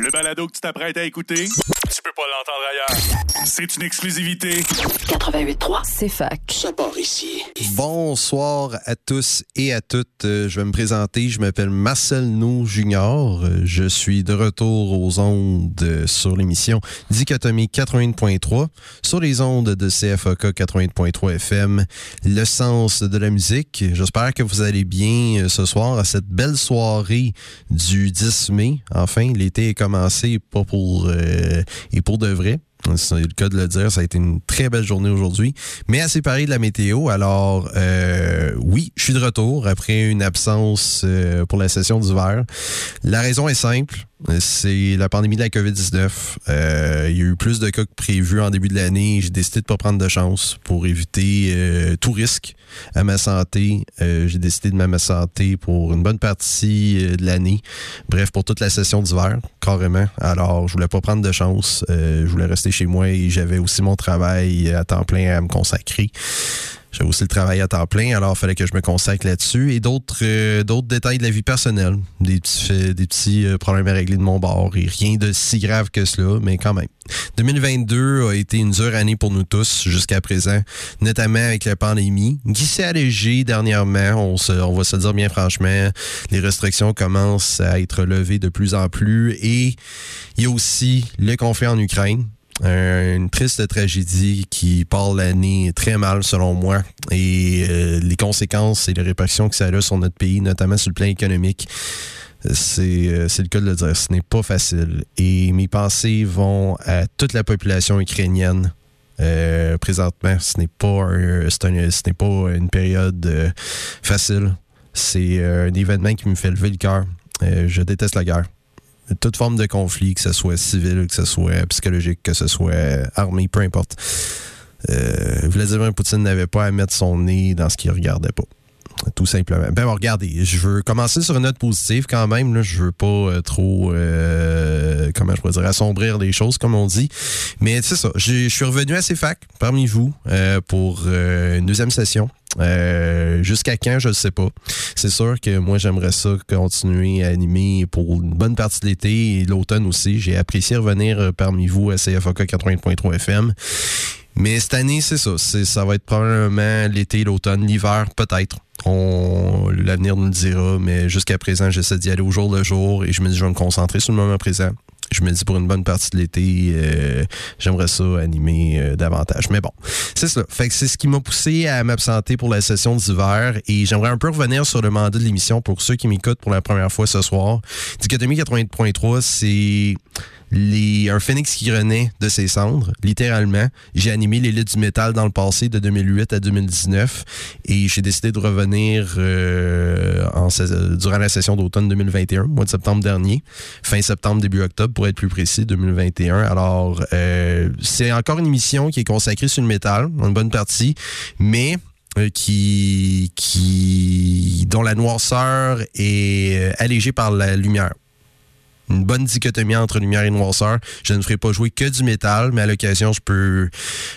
Le balado que tu t'apprêtes à écouter, pas l'entendre ailleurs. C'est une exclusivité. 88.3, c'est fac. Ça part ici. Bonsoir à tous et à toutes. Euh, Je vais me présenter. Je m'appelle Marcel Nou Junior. Euh, Je suis de retour aux ondes sur l'émission Dichotomie 80.3 sur les ondes de CFOK 80.3 FM. Le sens de la musique. J'espère que vous allez bien euh, ce soir à cette belle soirée du 10 mai. Enfin, l'été est commencé, pas pour euh, et pour de vrai. C'est le cas de le dire, ça a été une très belle journée aujourd'hui. Mais à séparer de la météo, alors euh, oui, je suis de retour après une absence euh, pour la session d'hiver. La raison est simple, c'est la pandémie de la COVID-19. Euh, il y a eu plus de cas que prévu en début de l'année. J'ai décidé de pas prendre de chance pour éviter tout risque à ma santé. Euh, J'ai décidé de ma santé pour une bonne partie euh, de l'année. Bref, pour toute la session d'hiver, carrément. Alors, je voulais pas prendre de chance. Euh, je voulais rester chez moi et j'avais aussi mon travail à temps plein à me consacrer. J'avais aussi le travail à temps plein, alors il fallait que je me consacre là-dessus. Et d'autres euh, d'autres détails de la vie personnelle, des petits, des petits euh, problèmes à régler de mon bord. Et rien de si grave que cela, mais quand même. 2022 a été une dure année pour nous tous jusqu'à présent, notamment avec la pandémie, qui s'est allégée dernièrement. On, se, on va se dire bien franchement, les restrictions commencent à être levées de plus en plus. Et il y a aussi le conflit en Ukraine. Euh, une triste tragédie qui part l'année très mal selon moi et euh, les conséquences et les répercussions que ça a sur notre pays, notamment sur le plan économique, c'est euh, c'est le cas de le dire. Ce n'est pas facile. Et mes pensées vont à toute la population ukrainienne. Présentement, ce n'est pas ce n'est pas une période facile. C'est un événement qui me fait lever le cœur. Je déteste la guerre toute forme de conflit, que ce soit civil, que ce soit psychologique, que ce soit armé, peu importe. Euh, Vladimir Poutine n'avait pas à mettre son nez dans ce qu'il regardait pas. Tout simplement. Ben bon, regardez, je veux commencer sur une note positive quand même. Là. Je veux pas euh, trop, euh, comment je pourrais dire, assombrir les choses, comme on dit. Mais c'est ça, je suis revenu à CFAC parmi vous euh, pour euh, une deuxième session. Euh, Jusqu'à quand, je ne sais pas. C'est sûr que moi, j'aimerais ça continuer à animer pour une bonne partie de l'été et l'automne aussi. J'ai apprécié revenir euh, parmi vous à CFOK 80.3 FM. Mais cette année, c'est ça. Ça va être probablement l'été, l'automne, l'hiver, peut-être. L'avenir nous le dira, mais jusqu'à présent, j'essaie d'y aller au jour le jour et je me dis, je vais me concentrer sur le moment présent. Je me dis, pour une bonne partie de l'été, euh, j'aimerais ça animer euh, davantage. Mais bon, c'est ça. Fait que c'est ce qui m'a poussé à m'absenter pour la session d'hiver et j'aimerais un peu revenir sur le mandat de l'émission pour ceux qui m'écoutent pour la première fois ce soir. Dichotomie 80.3, c'est les, un phénix qui renaît de ses cendres, littéralement. J'ai animé l'élite du métal dans le passé de 2008 à 2019 et j'ai décidé de revenir euh, durant la session d'automne 2021, mois de septembre dernier, fin septembre, début octobre pour être plus précis, 2021. Alors, euh, c'est encore une émission qui est consacrée sur le métal, en une bonne partie, mais euh, qui, qui dont la noirceur est allégée par la lumière une bonne dichotomie entre lumière et noirceur. Je ne ferai pas jouer que du métal, mais à l'occasion, je peux,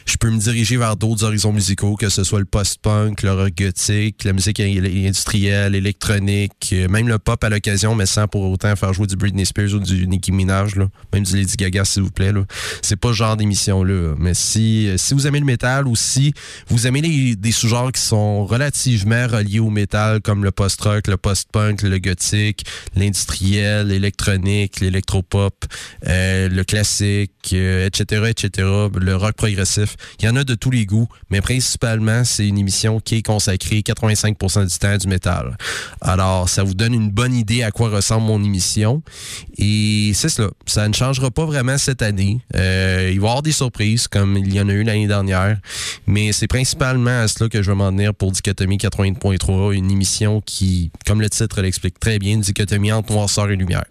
je peux me diriger vers d'autres horizons musicaux, que ce soit le post-punk, le rock gothique, la musique industrielle, électronique, euh, même le pop à l'occasion, mais sans pour autant faire jouer du Britney Spears ou du Nicki Minaj, même du Lady Gaga, s'il vous plaît. C'est pas ce genre d'émission-là. Mais si, euh, si vous aimez le métal ou si vous aimez les, des sous-genres qui sont relativement reliés au métal, comme le post-rock, le post-punk, le gothique, l'industriel, l'électronique, l'électropop, euh, le classique, euh, etc., etc., le rock progressif. Il y en a de tous les goûts, mais principalement, c'est une émission qui est consacrée 85% du temps à du métal. Alors, ça vous donne une bonne idée à quoi ressemble mon émission. Et c'est cela. Ça ne changera pas vraiment cette année. Euh, il va y avoir des surprises, comme il y en a eu l'année dernière. Mais c'est principalement à cela que je vais m'en tenir pour Dichotomie 80.3, une émission qui, comme le titre l'explique très bien, dichotomie entre noirceur et lumière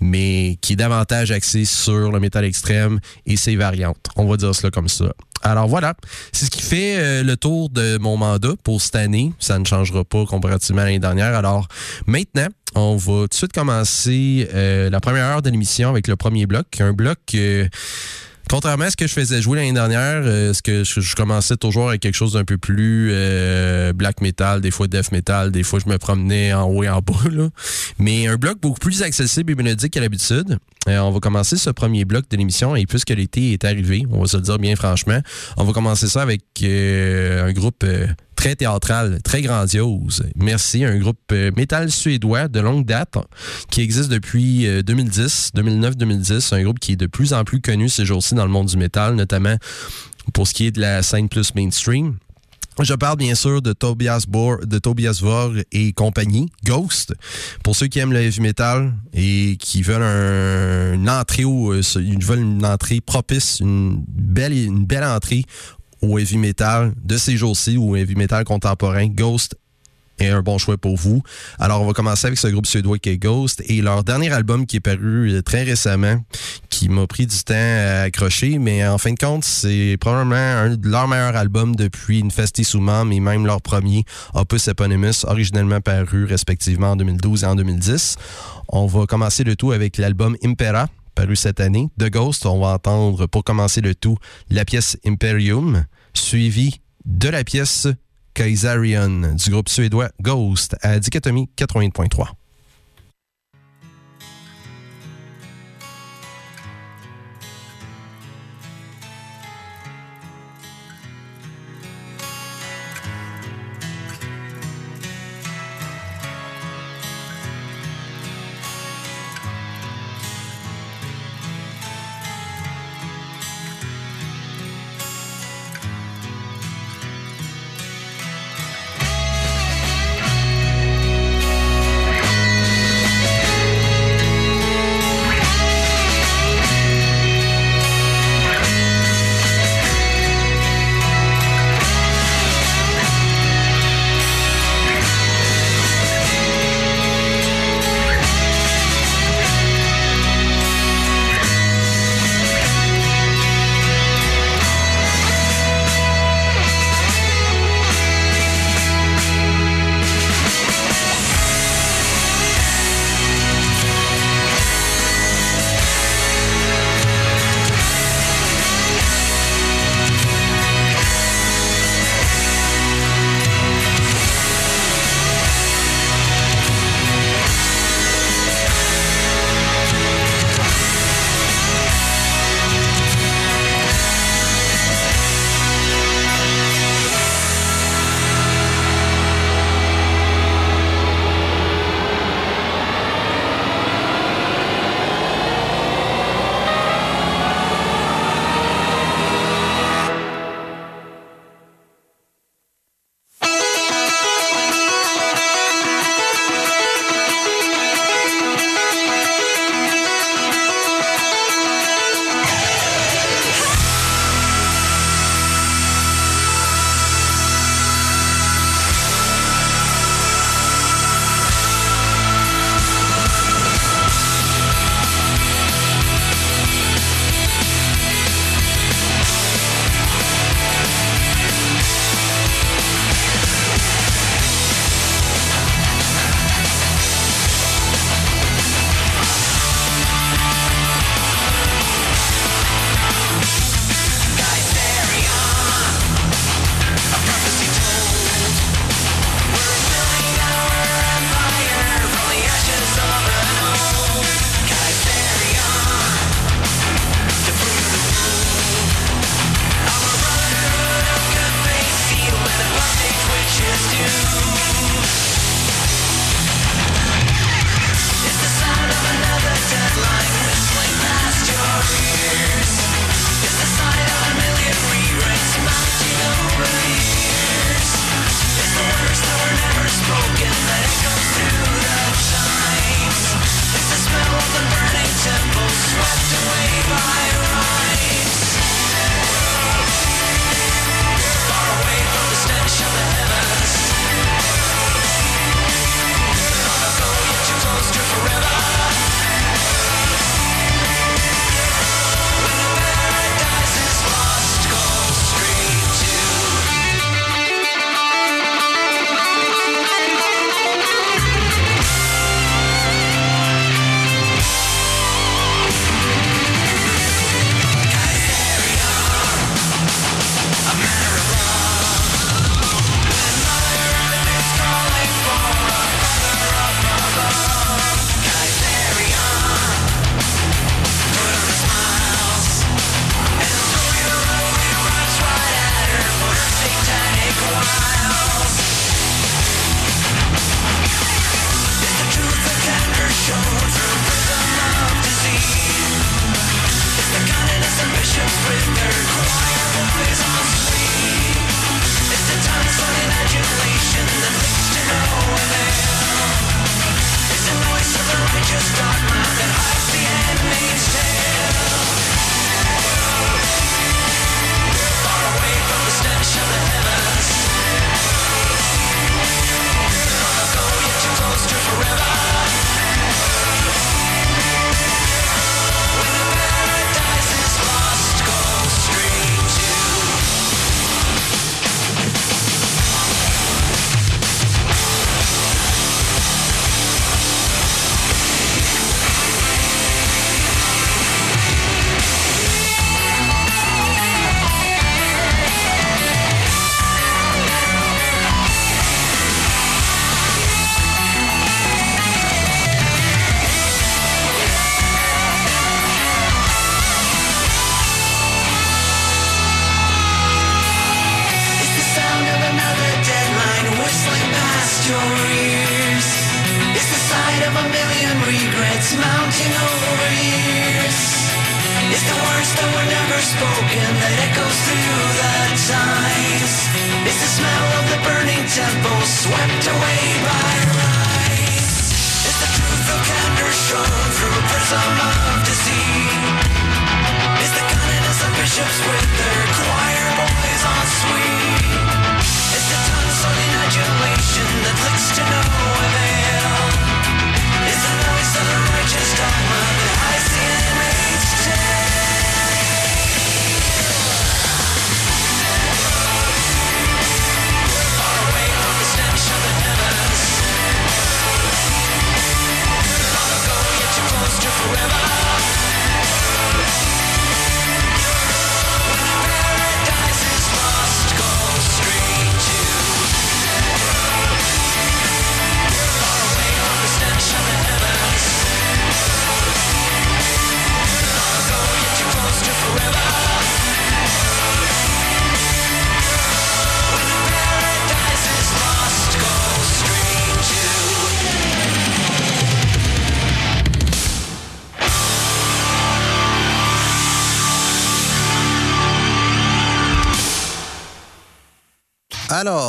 mais qui est davantage axé sur le métal extrême et ses variantes. On va dire cela comme ça. Alors voilà, c'est ce qui fait euh, le tour de mon mandat pour cette année. Ça ne changera pas comparativement à l'année dernière. Alors maintenant, on va tout de suite commencer euh, la première heure de l'émission avec le premier bloc. Un bloc euh, contrairement à ce que je faisais jouer l'année dernière, euh, ce que je, commençais toujours avec quelque chose d'un peu plus euh, black metal, des fois death metal, des fois je me promenais en haut et en bas. Mais un bloc beaucoup plus accessible et mélodique qu'à l'habitude. Euh, on va commencer ce premier bloc de l'émission et puisque l'été est arrivé, on va se le dire bien franchement, on va commencer ça avec un groupe très théâtral, très grandiose. Merci, un groupe métal suédois de longue date qui existe depuis 2010, 2009-2010, un groupe qui est de plus en plus connu ces jours-ci dans le monde du métal, notamment pour ce qui est de la scène plus mainstream. Je parle bien sûr de Tobias Bohr, de Tobias et compagnie, Ghost. Pour ceux qui aiment le heavy metal et qui veulent un, une entrée euh, ils veulent une entrée propice, une belle, une belle entrée au heavy metal de ces jours-ci ou heavy metal contemporain, Ghost est un bon choix pour vous. Alors, on va commencer avec ce groupe suédois qui est Ghost et leur dernier album qui est paru euh, très récemment, qui m'a pris du temps à accrocher, mais en fin de compte, c'est probablement un de leurs meilleurs albums depuis Infestissement, mais même leur premier opus eponymous, originellement paru respectivement en 2012 et en 2010. On va commencer le tout avec l'album Impera, paru cette année. De Ghost, on va entendre pour commencer le tout la pièce Imperium, suivie de la pièce Kaisarion du groupe suédois Ghost à Dichotomie 80.3.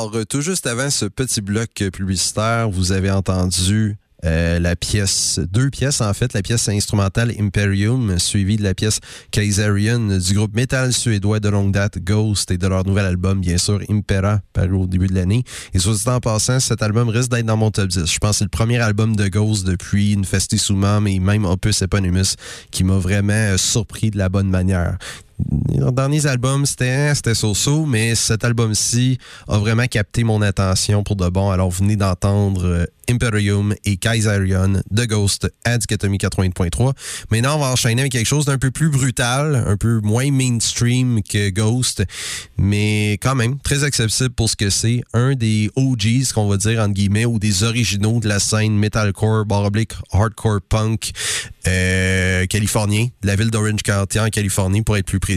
Alors, tout juste avant ce petit bloc publicitaire, vous avez entendu euh, la pièce, deux pièces en fait, la pièce instrumentale Imperium, suivie de la pièce Kaisarian du groupe métal suédois de longue date Ghost et de leur nouvel album, bien sûr, Impera, paru au début de l'année. Et soit dit en passant, cet album risque d'être dans mon top 10. Je pense que c'est le premier album de Ghost depuis Infestissuma, mais même Opus Eponymous, qui m'a vraiment euh, surpris de la bonne manière leurs derniers albums, c'était c'était so-so, mais cet album-ci a vraiment capté mon attention pour de bon. Alors, venez d'entendre euh, Imperium et Kaiserion de Ghost à Dichotomie 80.3. Maintenant, on va enchaîner avec quelque chose d'un peu plus brutal, un peu moins mainstream que Ghost, mais quand même très accessible pour ce que c'est. Un des OGs, qu'on va dire, entre guillemets, ou des originaux de la scène metalcore, bar hardcore punk euh, californien, la ville d'Orange County en Californie, pour être plus précis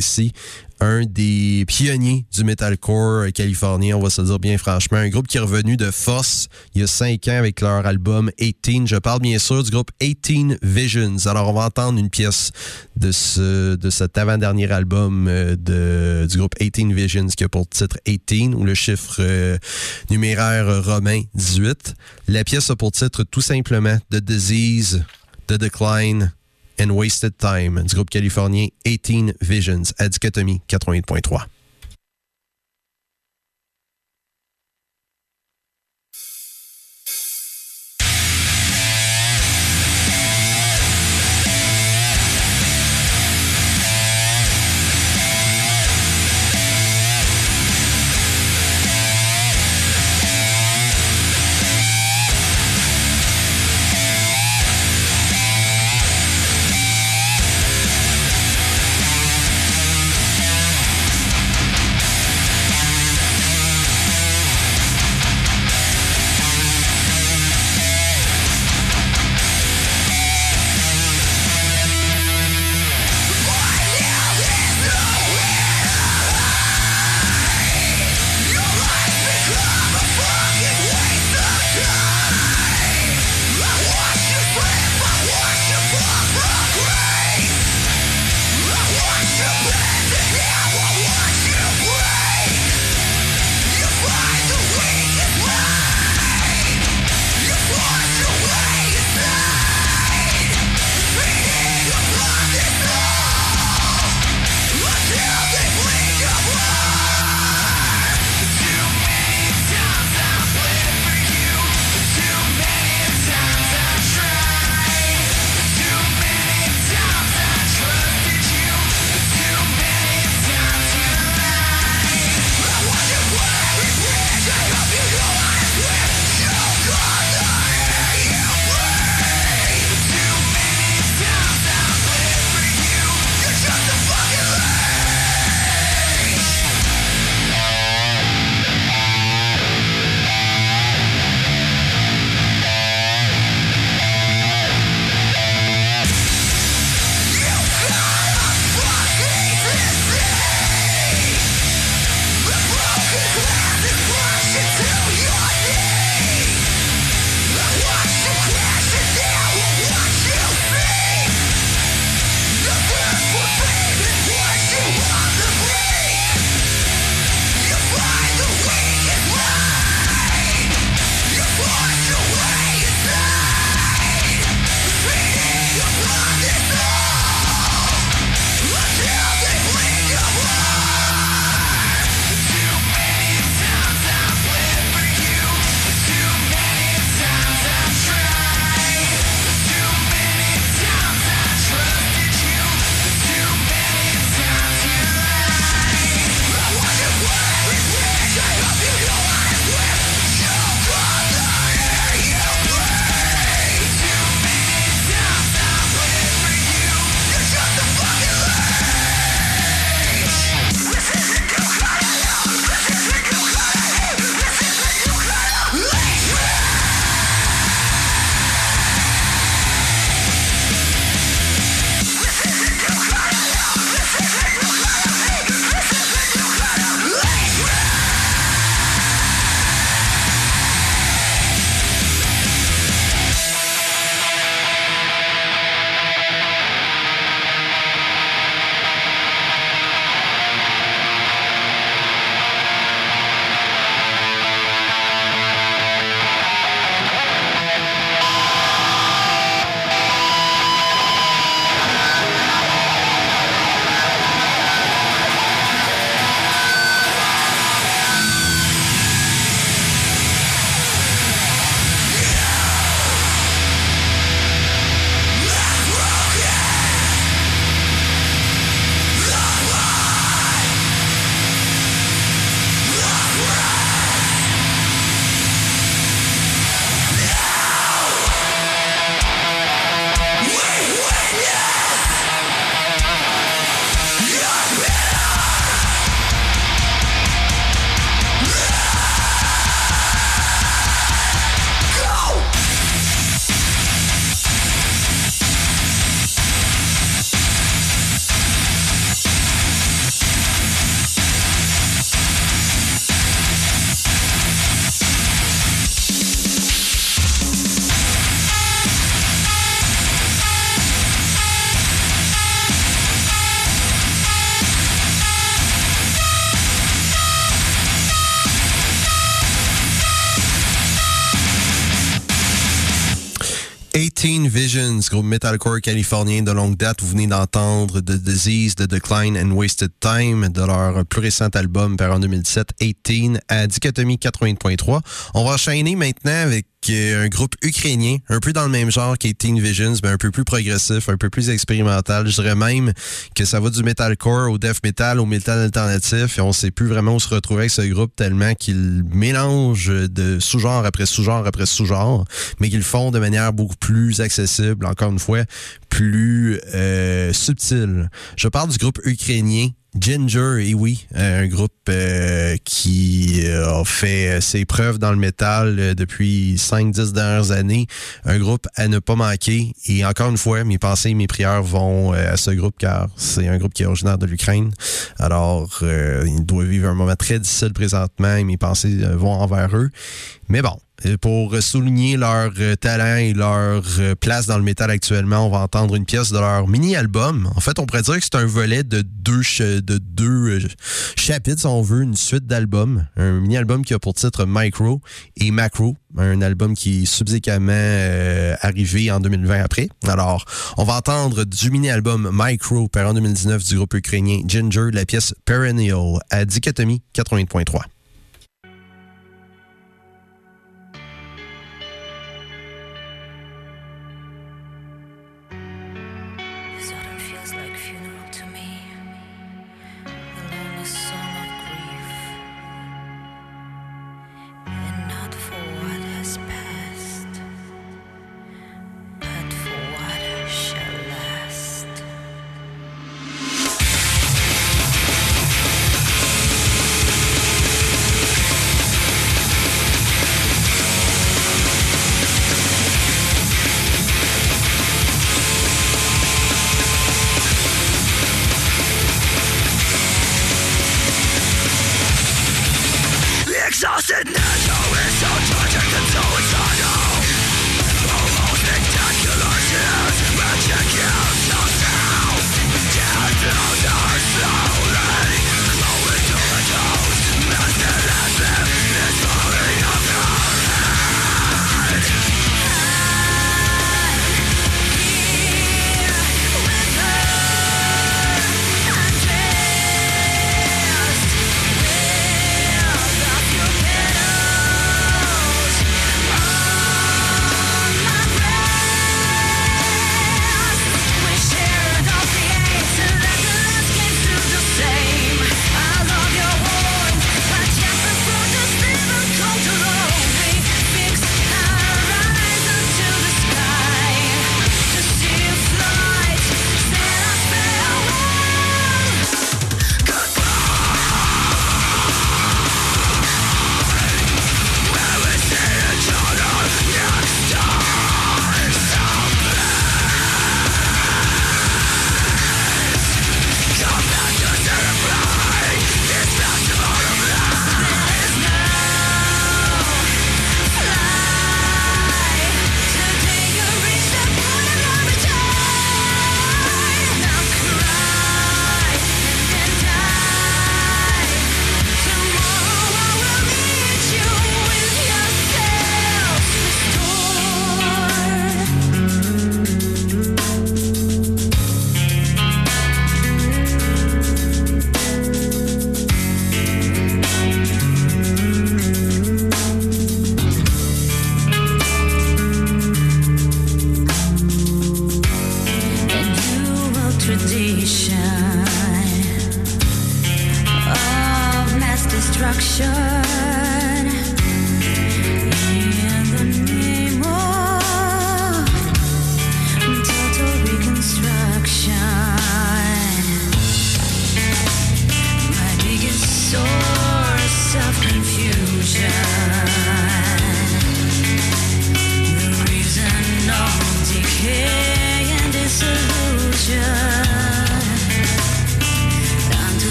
un des pionniers du metalcore californien, on va se dire bien franchement. Un groupe qui est revenu de force il y a cinq ans avec leur album 18. Je parle bien sûr du groupe 18 Visions. Alors, on va entendre une pièce de, ce, de cet avant-dernier album euh, de, du groupe 18 Visions qui a pour titre 18 ou le chiffre euh, numéraire romain 18. La pièce a pour titre tout simplement The Disease, The Decline, and Wasted Time du groupe californien 18 Visions à Dichotomie 88.3. groupe metalcore californien de longue date. Vous venez d'entendre The Disease, The Decline and Wasted Time de leur plus récent album par en 2017, 18, à Dichotomie 80.3. On va enchaîner maintenant avec un groupe ukrainien, un peu dans le même genre qu'Eighteen Visions, mais un peu plus progressif, un peu plus expérimental. Je dirais même que ça va du metalcore au death metal, au metal alternatif, et on sait plus vraiment où se retrouver avec ce groupe tellement qu'il mélange de sous-genre après sous-genre après sous-genre, mais qu'ils font de manière beaucoup plus accessible, encore une fois, plus euh, subtile. Je parle du groupe ukrainien Ginger, et oui, un groupe euh, qui euh, a fait ses preuves dans le métal euh, depuis 5-10 dernières années. Un groupe à ne pas manquer. Et encore une fois, mes pensées et mes prières vont à ce groupe car c'est un groupe qui est originaire de l'Ukraine. Alors, il doit vivre un moment très difficile présentement et mes pensées vont envers eux. Mais bon, euh, pour souligner leur euh, talent et leur euh, place dans le métal actuellement, on va entendre une pièce de leur mini-album. En fait, on pourrait dire que c'est un volet de deux, de deux chapitres, si on veut, une suite d'albums. Un mini-album qui a pour titre Micro et Macro, un album qui est subséquemment arrivé en 2020 après. Alors, on va entendre du mini-album Micro par en 2019 du groupe ukrainien Ginger, la pièce Perennial à Dichotomie 80.3.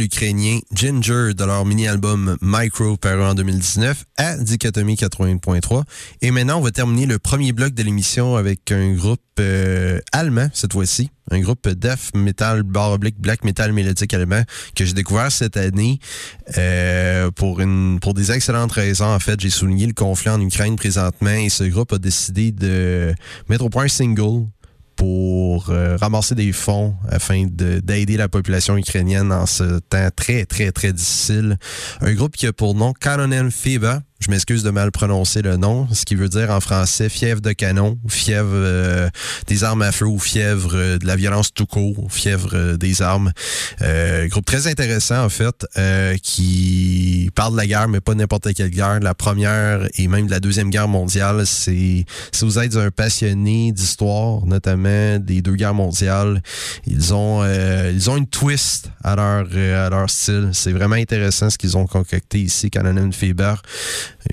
ukrainien Ginger de leur mini-album Micro paru en 2019 à Dichotomie 80.3. Et maintenant, on va terminer le premier bloc de l'émission avec un groupe euh, allemand cette fois-ci. Un groupe death metal bar oblique black metal mélodique allemand que j'ai découvert cette année euh, pour une pour des excellentes raisons. En fait, j'ai souligné le conflit en Ukraine présentement et ce groupe a décidé de mettre au point un single pour euh, ramasser des fonds afin d'aider la population ukrainienne en ce temps très, très, très difficile. Un groupe qui a pour nom Canonen Fiba. Je m'excuse de mal prononcer le nom, ce qui veut dire en français fièvre de canon, fièvre euh, des armes à feu ou fièvre euh, de la violence tout court, fièvre euh, des armes. groupe très intéressant en fait, qui parle de la guerre, mais pas n'importe quelle guerre. La première et même de la deuxième guerre mondiale, c'est si vous êtes un passionné d'histoire, notamment des deux guerres mondiales, ils ont ils ont une twist à leur à leur style. C'est vraiment intéressant ce qu'ils ont concocté ici, Canon Faber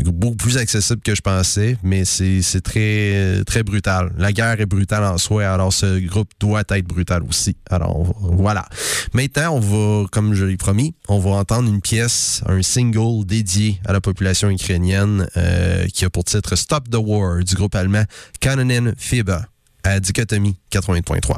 beaucoup plus accessible que je pensais, mais c'est très, très brutal. La guerre est brutale en soi, alors ce groupe doit être brutal aussi. Alors voilà. Maintenant, on va, comme je l'ai promis, on va entendre une pièce, un single dédié à la population ukrainienne euh, qui a pour titre Stop the War du groupe allemand Kanonen Fiba à Dichotomie 80.3.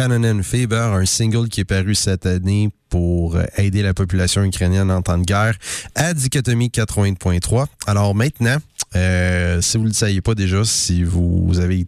allemand Canonen Faber, un single qui est paru cette année pour euh, aider la population ukrainienne en temps de guerre à Dichotomie 80.3. Alors maintenant, euh, si vous ne le saviez pas déjà, si vous avez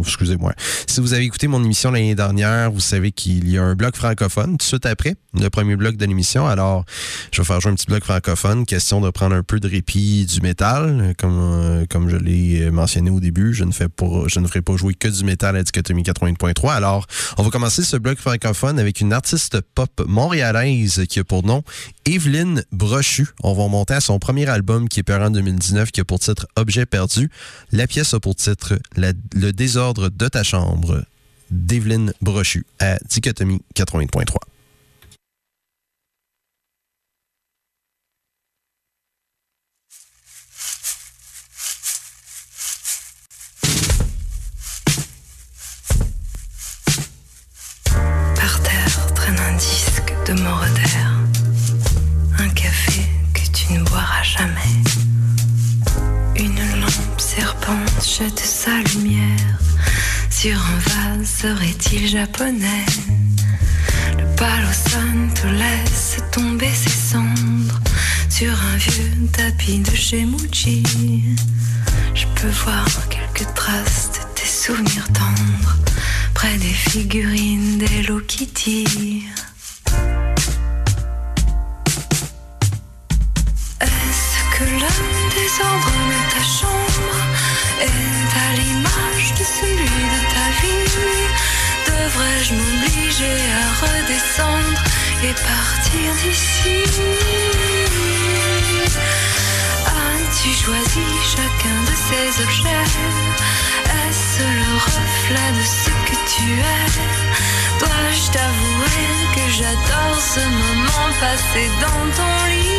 excusez-moi, si vous avez écouté mon émission l'année dernière, vous savez qu'il y a un bloc francophone tout de suite après le premier bloc de l'émission. Alors, je vais faire jouer un petit bloc francophone, question de prendre un peu de répit du métal, comme euh, comme je l'ai mentionné au début. Je ne fais pas, je ne ferai pas jouer que du métal à Dichotomie 80.3. Alors, on va commencer ce bloc francophone avec une artiste pop montréalaise qui a pour nom Evelyne Brochu. On va monter à son premier album qui est paru en 2019 qui a pour titre Objet perdu. La pièce a pour titre Le désordre de ta chambre d'Evelyne Brochu à Dichotomie 80.3. tu ne boiras jamais serpente jette sa lumière sur un vase, serait-il japonais? Le palo te laisse tomber ses cendres sur un vieux tapis de chez Muji. Je peux voir quelques traces de tes souvenirs tendres près des figurines d'Hello Kitty. Que le désordre de ta chambre est à l'image de celui de ta vie. Devrais-je m'obliger à redescendre et partir d'ici? As-tu choisi chacun de ces objets? Est-ce le reflet de ce que tu es? Dois-je t'avouer que j'adore ce moment passé dans ton lit?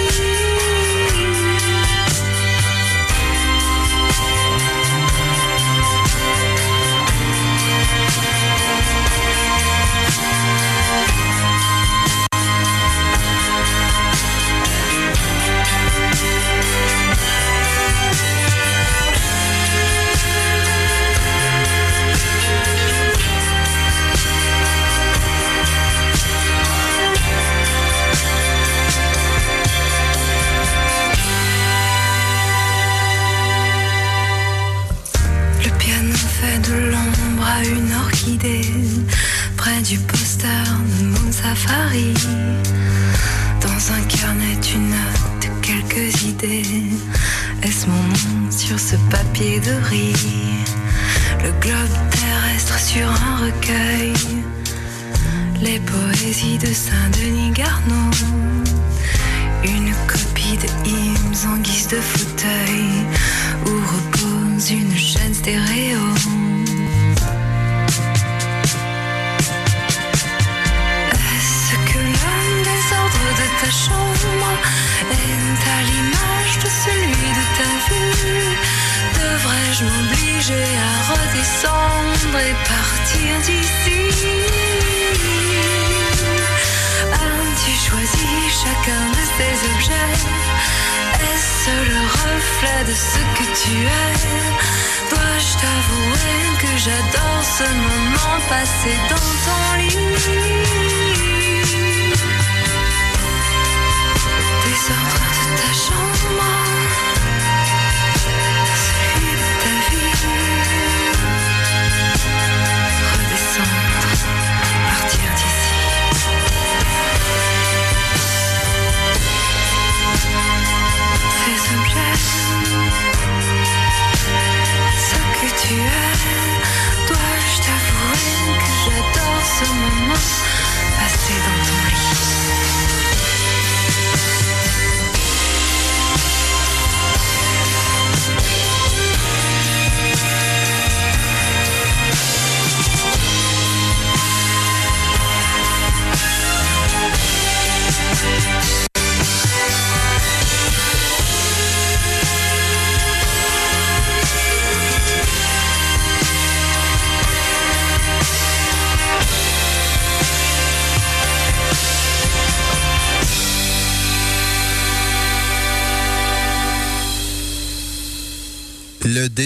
De Le globe terrestre sur un recueil. Les poésies de Saint-Denis Garneau. Une copie de hymnes en guise de fauteuil où repose une chaîne stéréo. ta chambre est à l'image de celui de ta vie. Devrais-je m'obliger à redescendre et partir d'ici? As-tu choisi chacun de ces objets? Est-ce le reflet de ce que tu es? Dois-je t'avouer que j'adore ce moment passé dans ton lit?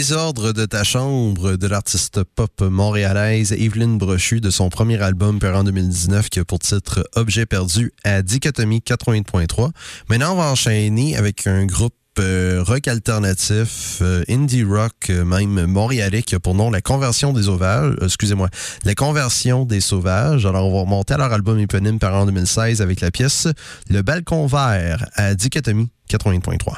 Désordre de ta chambre de l'artiste pop montréalaise Evelyne Brochu de son premier album paru en 2019 qui a pour titre Objet perdu à Dichotomie 80.3. Maintenant, on va enchaîner avec un groupe euh, rock alternatif, euh, indie rock, euh, même montréalais, qui a pour nom La Conversion des Sauvages. Excusez-moi, La Conversion des Sauvages. Alors, on va remonter à leur album éponyme par en 2016 avec la pièce Le Balcon Vert à Dichotomie 80.3.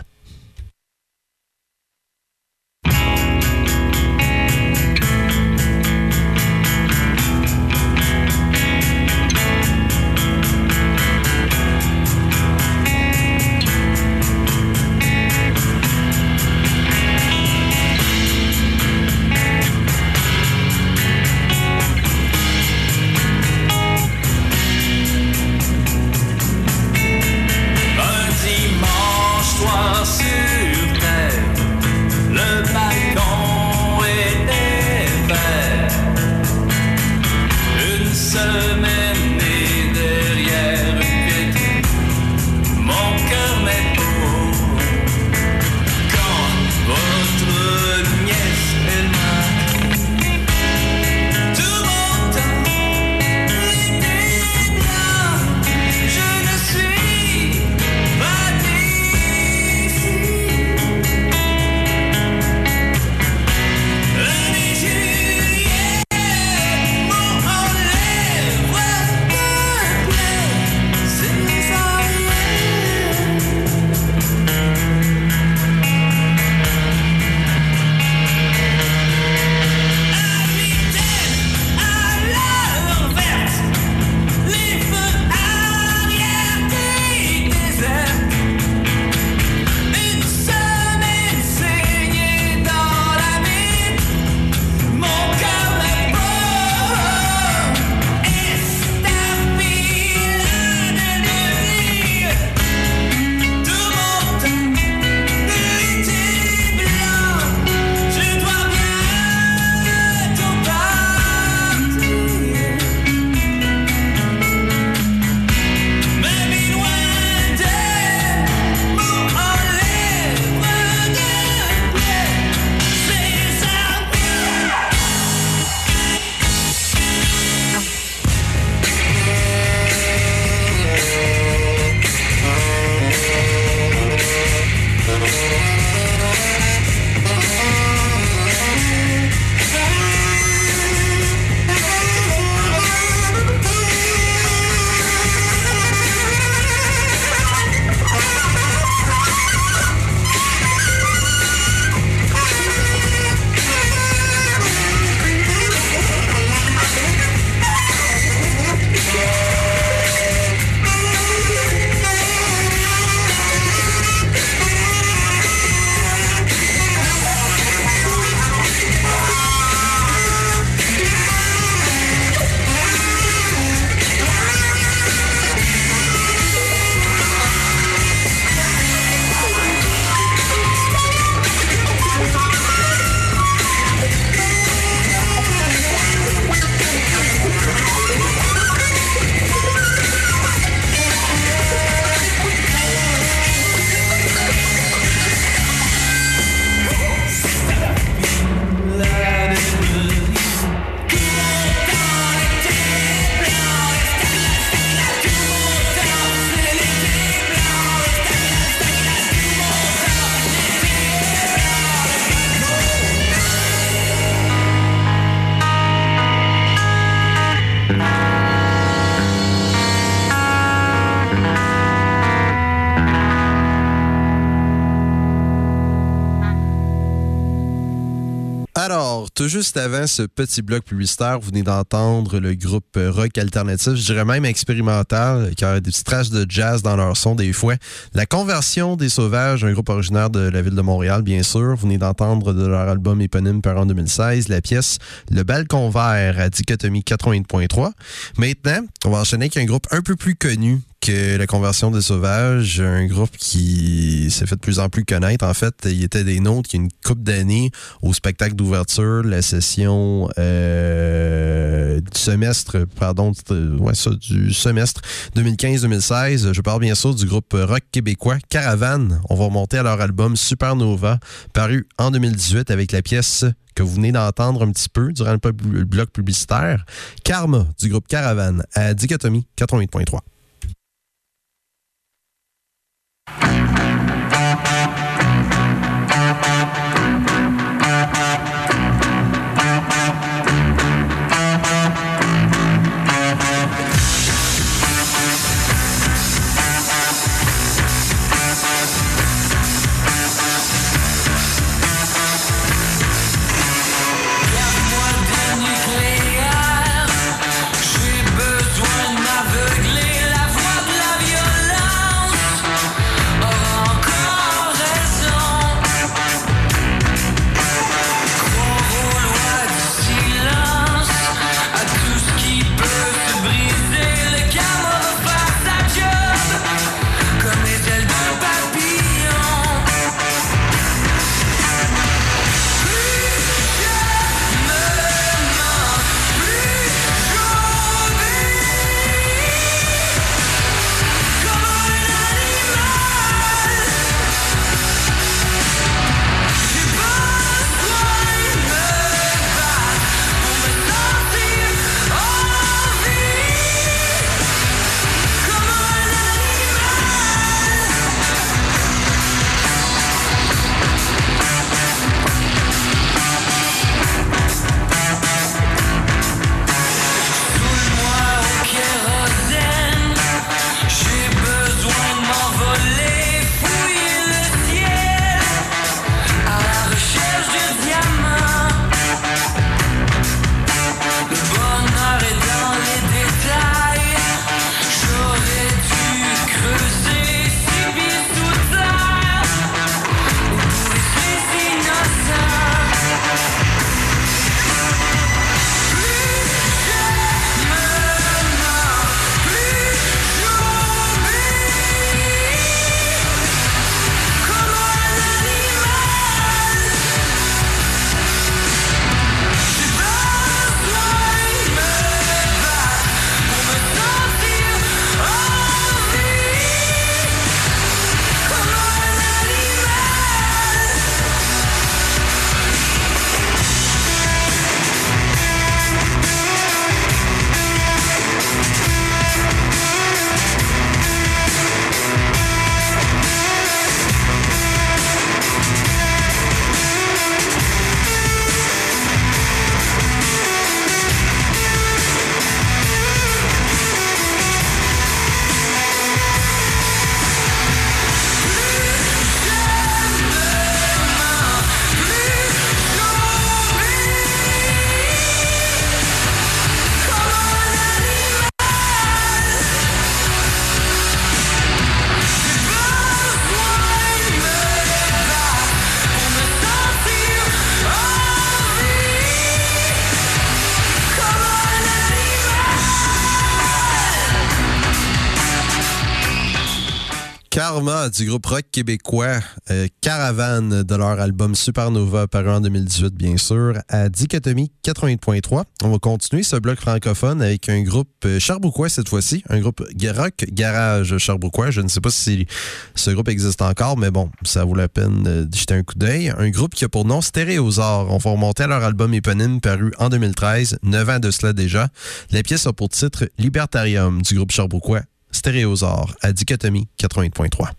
juste avant ce petit bloc publicitaire, vous venez d'entendre le groupe rock alternatif, je dirais même expérimental, qui a des petites traces de jazz dans leur son des fois. La Conversion des Sauvages, un groupe originaire de la ville de Montréal, bien sûr. Vous venez d'entendre de leur album éponyme par en 2016, la pièce Le Balcon Vert à Dichotomie 80.3. Maintenant, on va enchaîner avec un groupe un peu plus connu la conversion des sauvages, un groupe qui s'est fait de plus en plus connaître. En fait, il était des nôtres qui une coupe d'années au spectacle d'ouverture, la session euh, du semestre, pardon, ouais, ça, du semestre 2015-2016. Je parle bien sûr du groupe rock québécois Caravane. On va remonter à leur album Supernova, paru en 2018 avec la pièce que vous venez d'entendre un petit peu durant le bloc publicitaire, Karma du groupe Caravane à Dichotomie 88.3. Música du groupe rock québécois euh, Caravane de leur album Supernova paru en 2018 bien sûr à Dichotomie 88.3. On va continuer ce bloc francophone avec un groupe euh, charbouquois cette fois-ci, un groupe rock garage charbouquois. Je ne sais pas si ce groupe existe encore mais bon, ça vaut la peine de jeter un coup d'œil. Un groupe qui a pour nom Stéréosaure. On va remonter à leur album éponyme paru en 2013, 9 ans de cela déjà. La pièce a pour titre Libertarium du groupe charbouquois Stéréosaure à Dichotomie 88.3.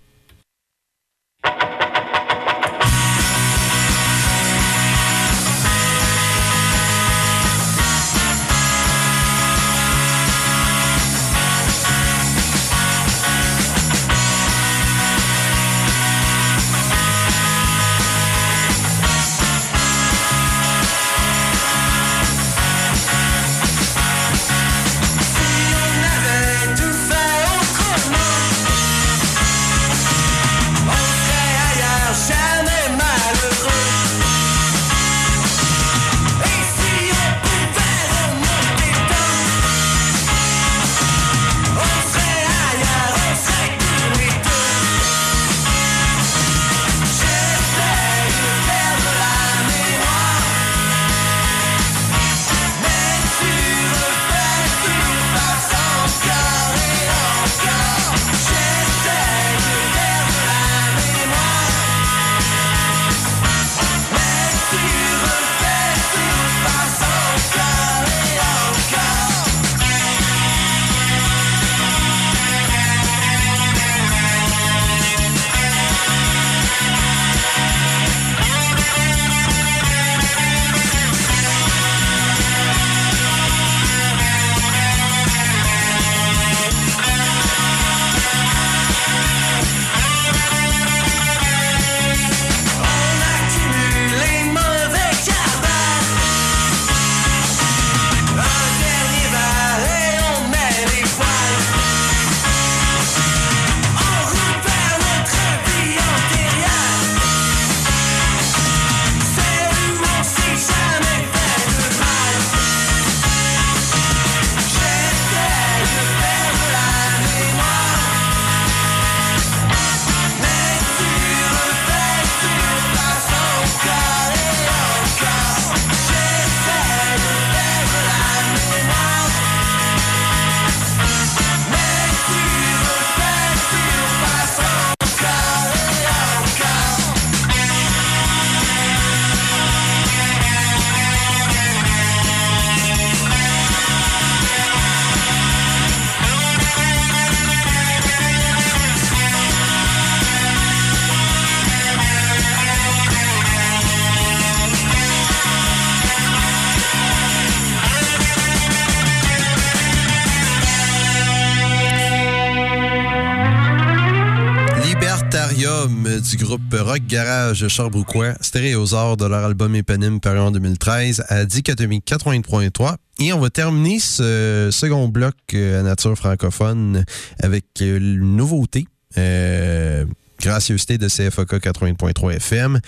Rock Garage Charbrouquois, Stéréosaure de leur album éponyme paru en 2013 à Dichotomie 80.3. Et on va terminer ce second bloc euh, à nature francophone avec euh, une nouveauté. Euh, gracieuseté de CFOK 80.3 FM.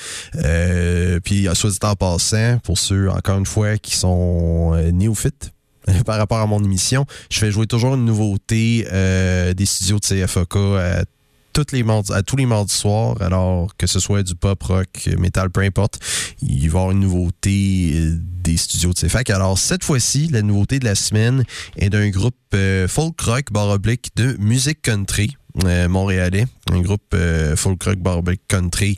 Puis, soit dit en passant, pour ceux, encore une fois, qui sont euh, néophytes, par rapport à mon émission, je fais jouer toujours une nouveauté des studios de CFOK à toutes les mardis, à tous les mardis soirs, alors que ce soit du pop, rock, metal, peu importe, il va y avoir une nouveauté euh, des studios de CFAC. Alors cette fois-ci, la nouveauté de la semaine est d'un groupe euh, folk rock barre de musique country. euh, montréalais, un groupe folk rock oblique country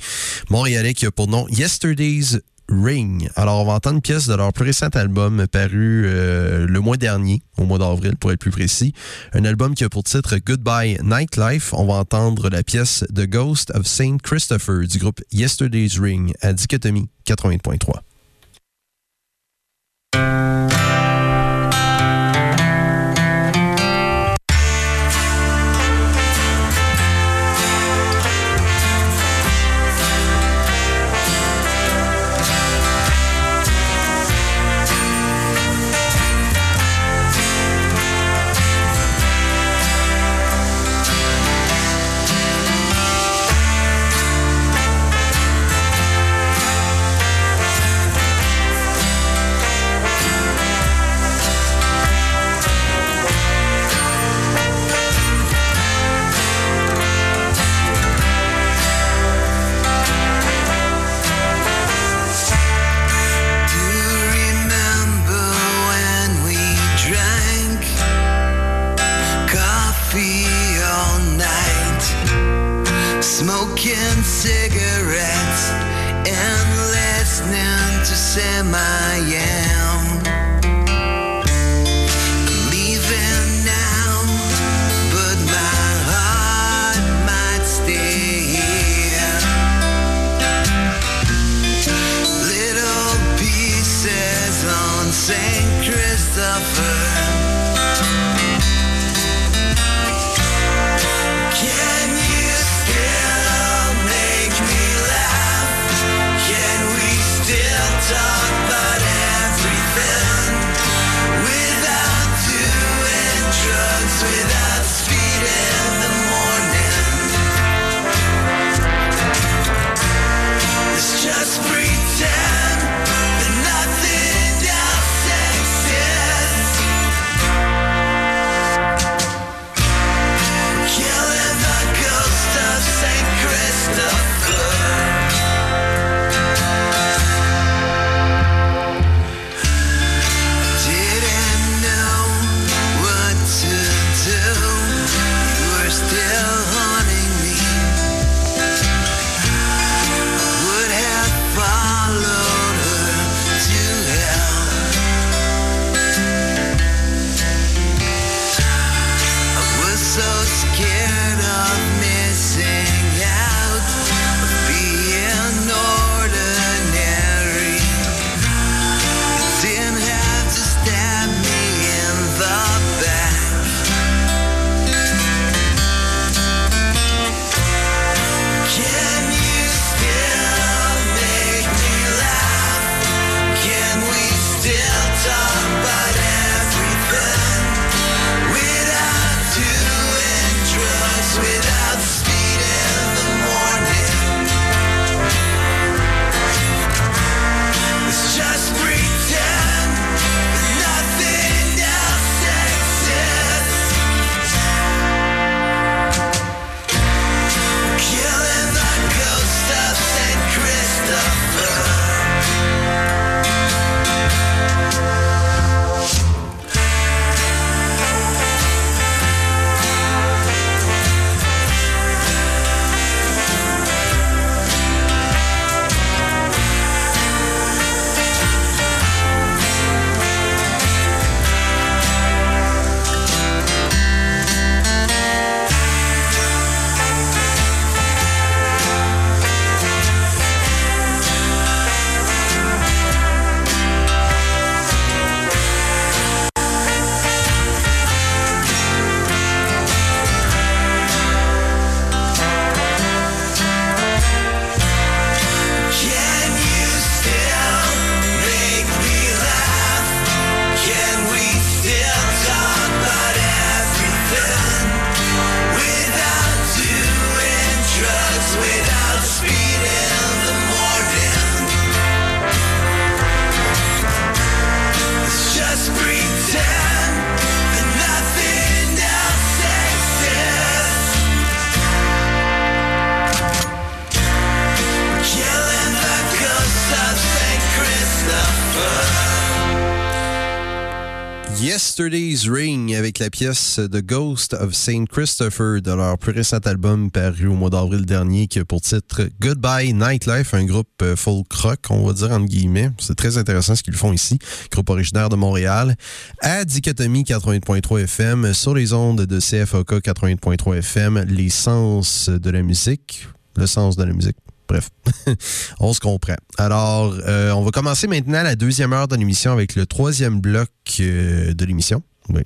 montréalais qui a pour nom Yesterday's Ring. Alors, on va entendre une pièce de leur plus récent album paru euh, le mois dernier, au mois d'avril pour être plus précis. Un album qui a pour titre Goodbye Nightlife. On va entendre la pièce The Ghost of Saint Christopher du groupe Yesterday's Ring à Dichotomie 80.3. Yesterday's Ring avec la pièce The Ghost of Saint Christopher de leur plus récent album paru au mois d'avril dernier qui a pour titre Goodbye Nightlife, un groupe euh, folk rock, on va dire entre guillemets. C'est très intéressant ce qu'ils font ici, groupe originaire de Montréal, à Dichotomie 80.3 FM, sur les ondes de CFOK 80.3 FM, les sens de la musique, le sens de la musique Bref, on se comprend. Alors, euh, on va commencer maintenant la deuxième heure de l'émission avec le troisième bloc euh, de l'émission. Oui,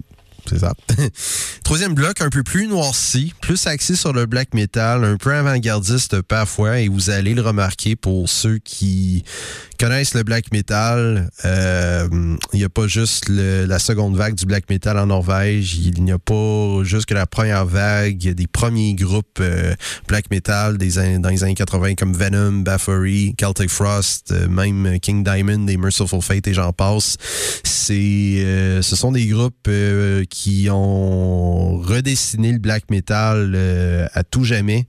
c'est ça. Troisième bloc, un peu plus noirci, plus axé sur le black metal, un peu avant-gardiste parfois, et vous allez le remarquer pour ceux qui connaissent le black metal, euh, il n'y a pas juste la seconde vague du black metal en Norvège, il n'y a pas juste que la première vague, des premiers groupes euh, black metal des, dans les années 80 comme Venom, Baffory, Celtic Frost, euh, même King Diamond, des Merciful Fate et j'en passe. C'est, ce sont des groupes qui ont redessiné le black metal à tout jamais.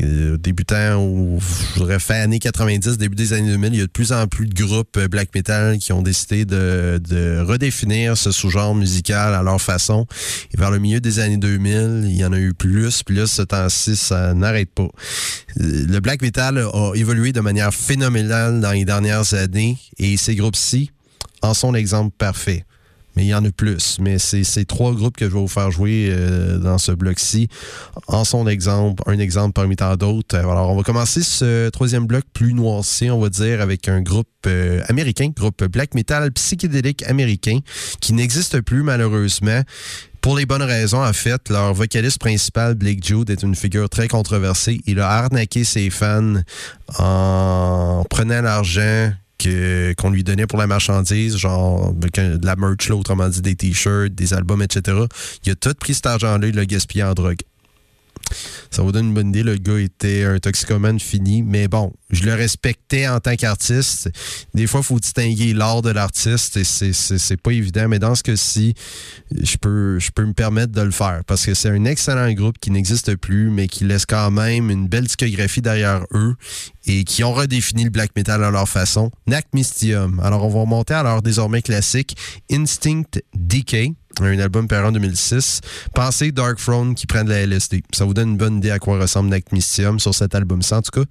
Débutant ou je voudrais faire années 90, début des années 2000, il y a de plus en plus de groupes euh, black metal qui ont décidé de, redéfinir ce sous-genre musical à leur façon. Et vers le milieu des années 2000, il y en a eu plus. Puis là, ce temps-ci, ça n'arrête pas. Euh, le black metal a évolué de manière phénoménale dans les dernières années et ces groupes-ci en sont l'exemple parfait mais il y en a plus. Mais c'est ces trois groupes que je vais vous faire jouer euh, dans ce bloc-ci. En son exemple, un exemple parmi tant d'autres. Alors, on va commencer ce troisième bloc plus noirci, on va dire, avec un groupe euh, américain, groupe black metal psychédélique américain, qui n'existe plus malheureusement. Pour les bonnes raisons, en fait, leur vocaliste principal, Blake Jude, est une figure très controversée. Il a arnaqué ses fans en prenant l'argent qu'on lui donnait pour la marchandise, genre de la merch, là, autrement dit des t-shirts, des albums, etc. Il a tout pris cet argent-là, il l'a gaspillé en drogue. Ça vous donne une bonne idée, le gars était un toxicomane fini, mais bon, je le respectais en tant qu'artiste. Des fois, il faut distinguer l'art de l'artiste et c'est pas évident, mais dans ce cas-ci, je peux, je peux me permettre de le faire parce que c'est un excellent groupe qui n'existe plus, mais qui laisse quand même une belle discographie derrière eux et qui ont redéfini le black metal à leur façon. Nac Mystium. Alors, on va remonter à leur désormais classique Instinct Decay un album paru en 2006. Pensez Dark Throne qui prend de la LSD. Ça vous donne une bonne idée à quoi ressemble Mystium sur cet album-ci. En tout cas,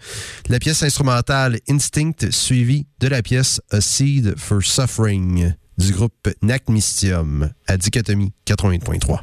la pièce instrumentale Instinct suivie de la pièce A Seed for Suffering du groupe Mystium à Dichotomie 88.3.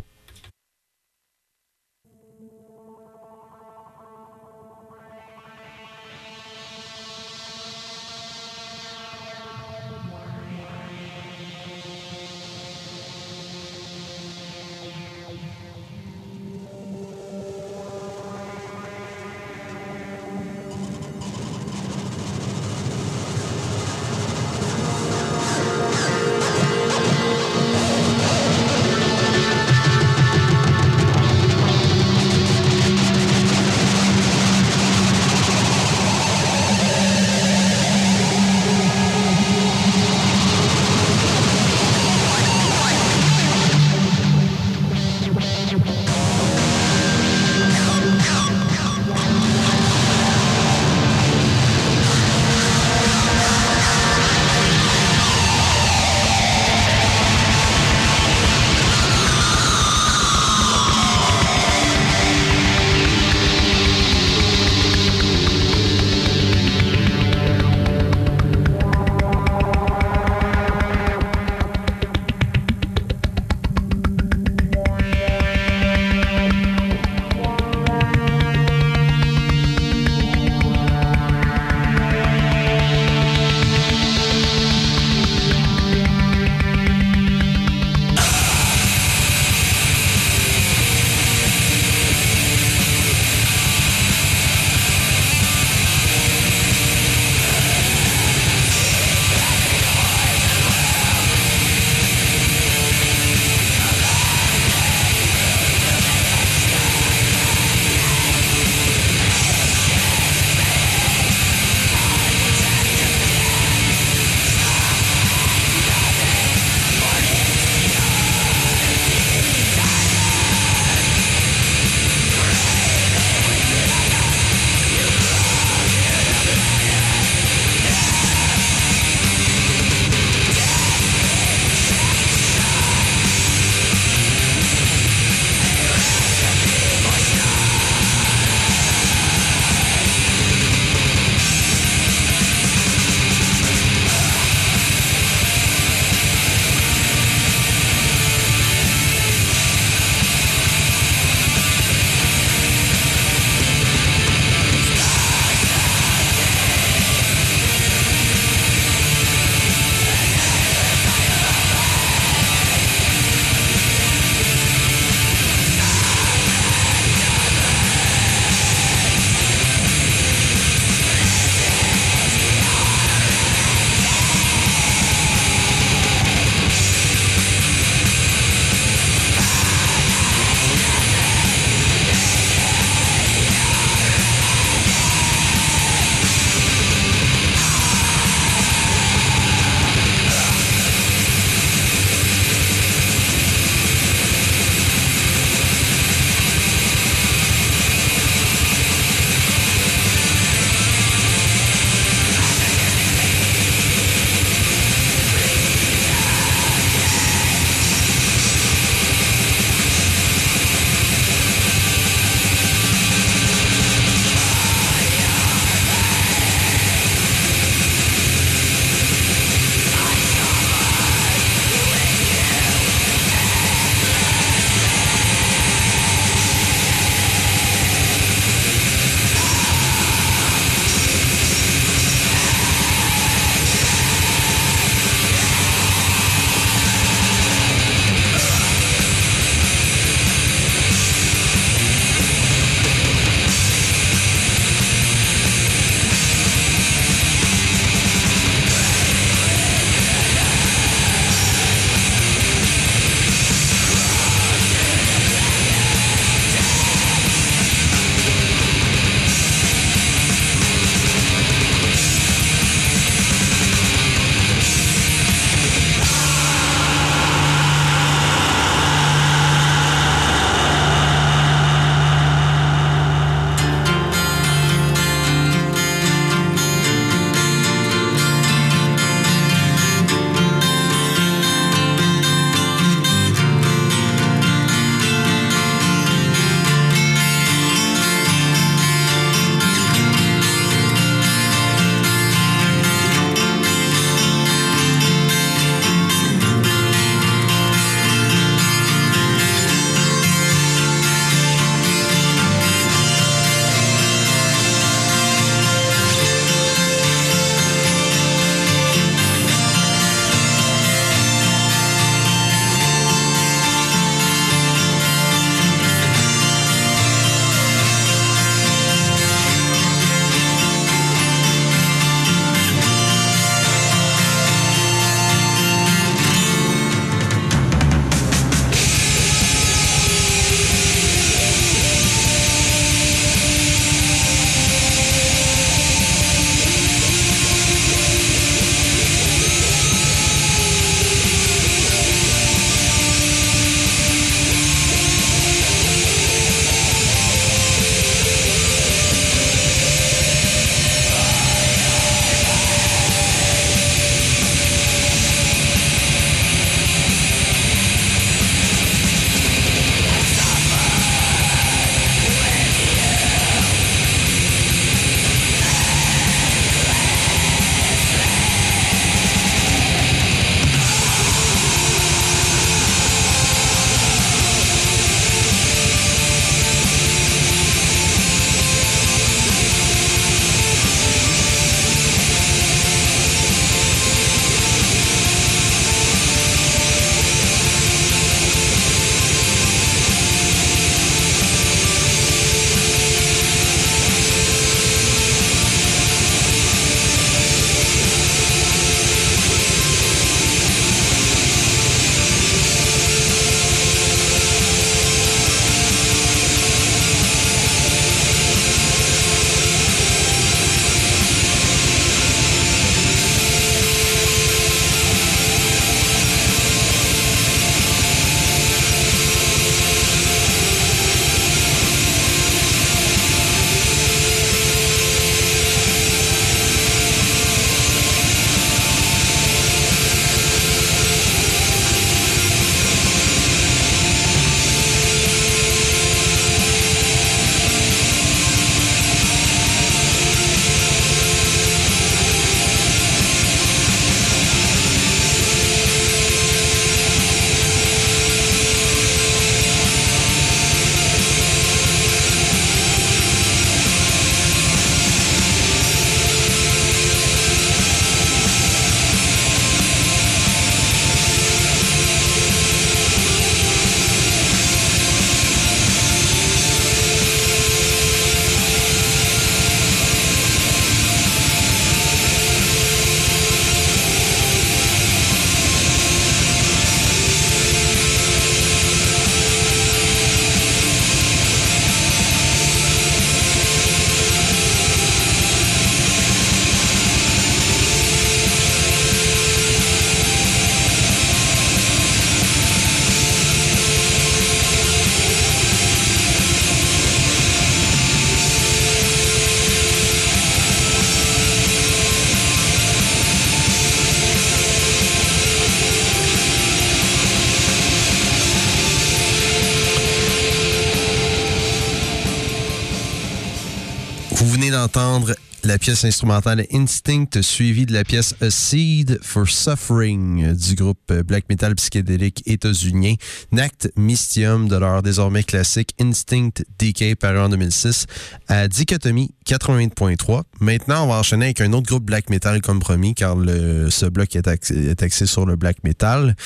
pièce instrumentale Instinct, suivie de la pièce A Seed for Suffering du groupe black metal psychédélique états-unien Nact Mystium de leur désormais classique Instinct Decay paru en 2006 à Dichotomie 80.3. Maintenant, on va enchaîner avec un autre groupe black metal compromis car le, ce bloc est, est axé sur le black metal.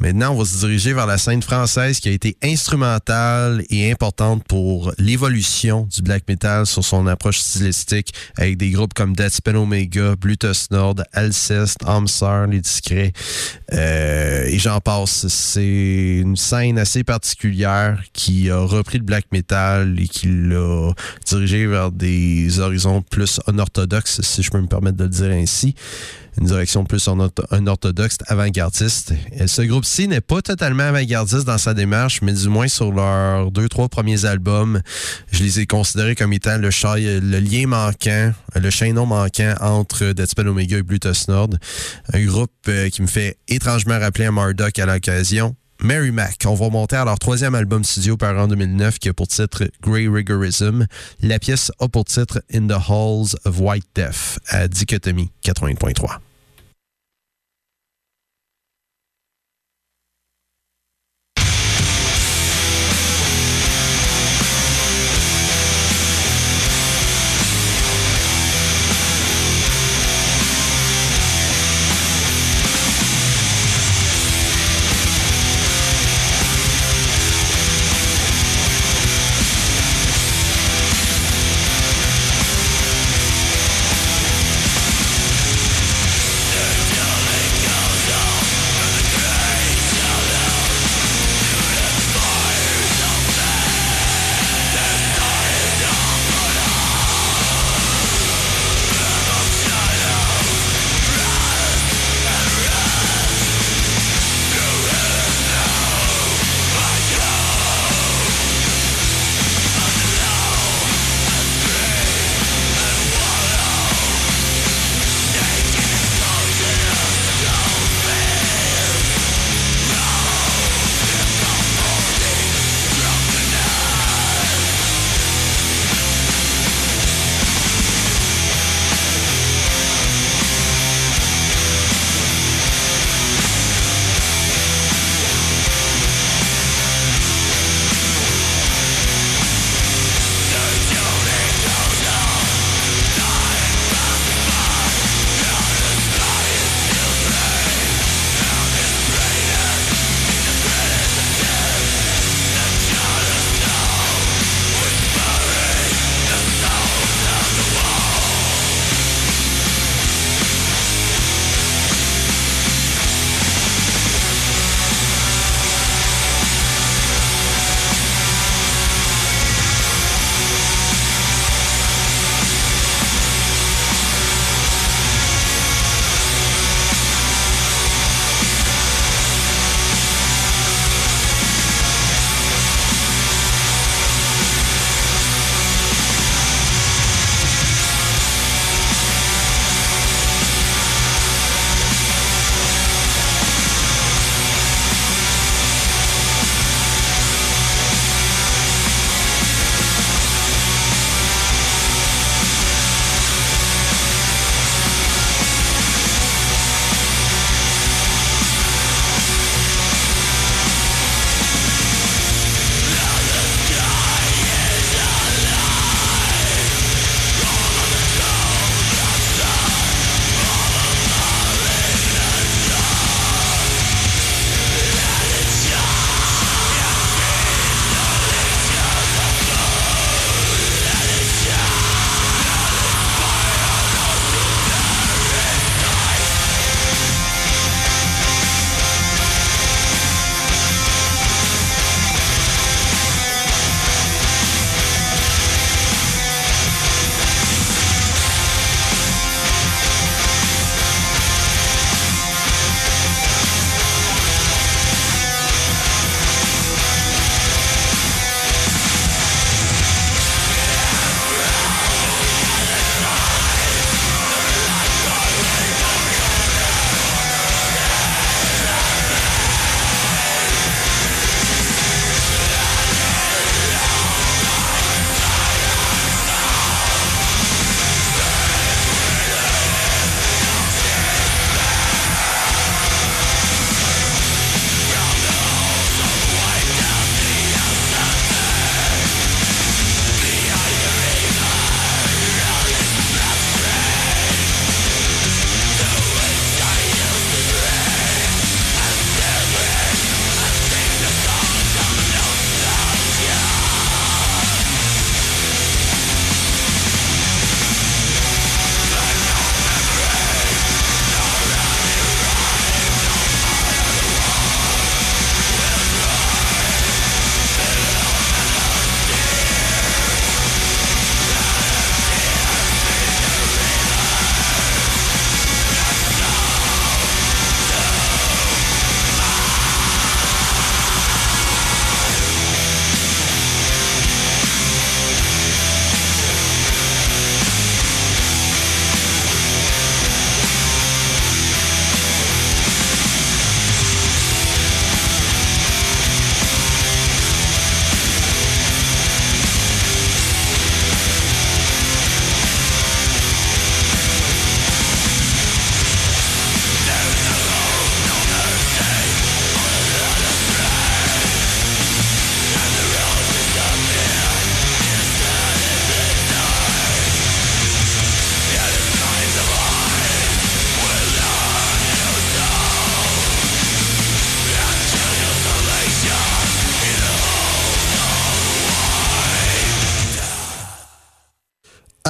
Maintenant, on va se diriger vers la scène française qui a été instrumentale et importante pour l'évolution du black metal sur son approche stylistique avec des groupes comme Deadspin Omega, Bluetooth Nord, Alceste, Amsar, Les Discrets, euh, et j'en passe. C'est une scène assez particulière qui a repris le black metal et qui l'a dirigé vers des horizons plus unorthodoxes, si je peux me permettre de le dire ainsi une direction plus en un orthodoxe avant-gardiste. Ce groupe-ci n'est pas totalement avant-gardiste dans sa démarche, mais du moins sur leurs deux, trois premiers albums, je les ai considérés comme étant le, lien manquant, le chaînon manquant entre Deadspell Omega et Bluetooth Nord. Un groupe euh, qui me fait étrangement rappeler un Marduk à l'occasion. Mary Mac. On va monter à leur troisième album studio par en 2009 qui a pour titre Grey Rigorism. La pièce a pour titre In the Halls of White Death à Dichotomie 80.3.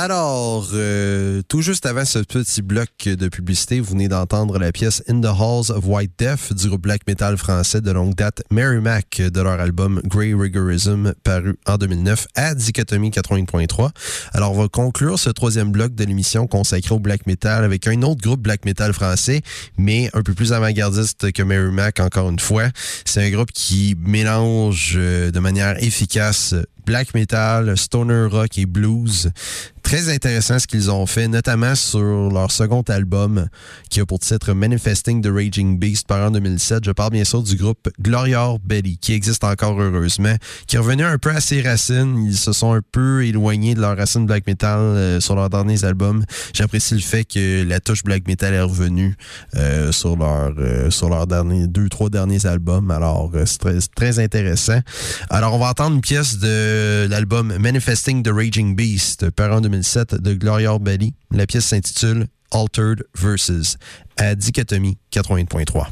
Alors, euh, tout juste avant ce petit bloc de publicité, vous venez d'entendre la pièce In the Halls of White Death du groupe black metal français de longue date Mary Mac de leur album Grey Rigorism paru en 2009 à Dichotomie 80.3. Alors, on va conclure ce troisième bloc de l'émission consacré au black metal avec un autre groupe black metal français, mais un peu plus avant-gardiste que Mary Mac encore une fois. C'est un groupe qui mélange euh, de manière efficace black metal, stoner rock et blues. Très intéressant ce qu'ils ont fait, notamment sur leur second album qui a pour titre Manifesting the Raging Beast par en 2007. Je parle bien sûr du groupe Glorior Belly qui existe encore heureusement, qui est revenu un peu à ses racines. Ils se sont un peu éloignés de leurs racines black metal euh, sur leurs derniers albums. J'apprécie le fait que la touche black metal est revenue euh, sur leurs euh, sur leurs derniers deux trois derniers albums. Alors c'est très, très intéressant. Alors on va entendre une pièce de l'album Manifesting the Raging Beast par en 2007 de Gloria Belly. La pièce s'intitule Altered Verses à Dichotomie 80.3.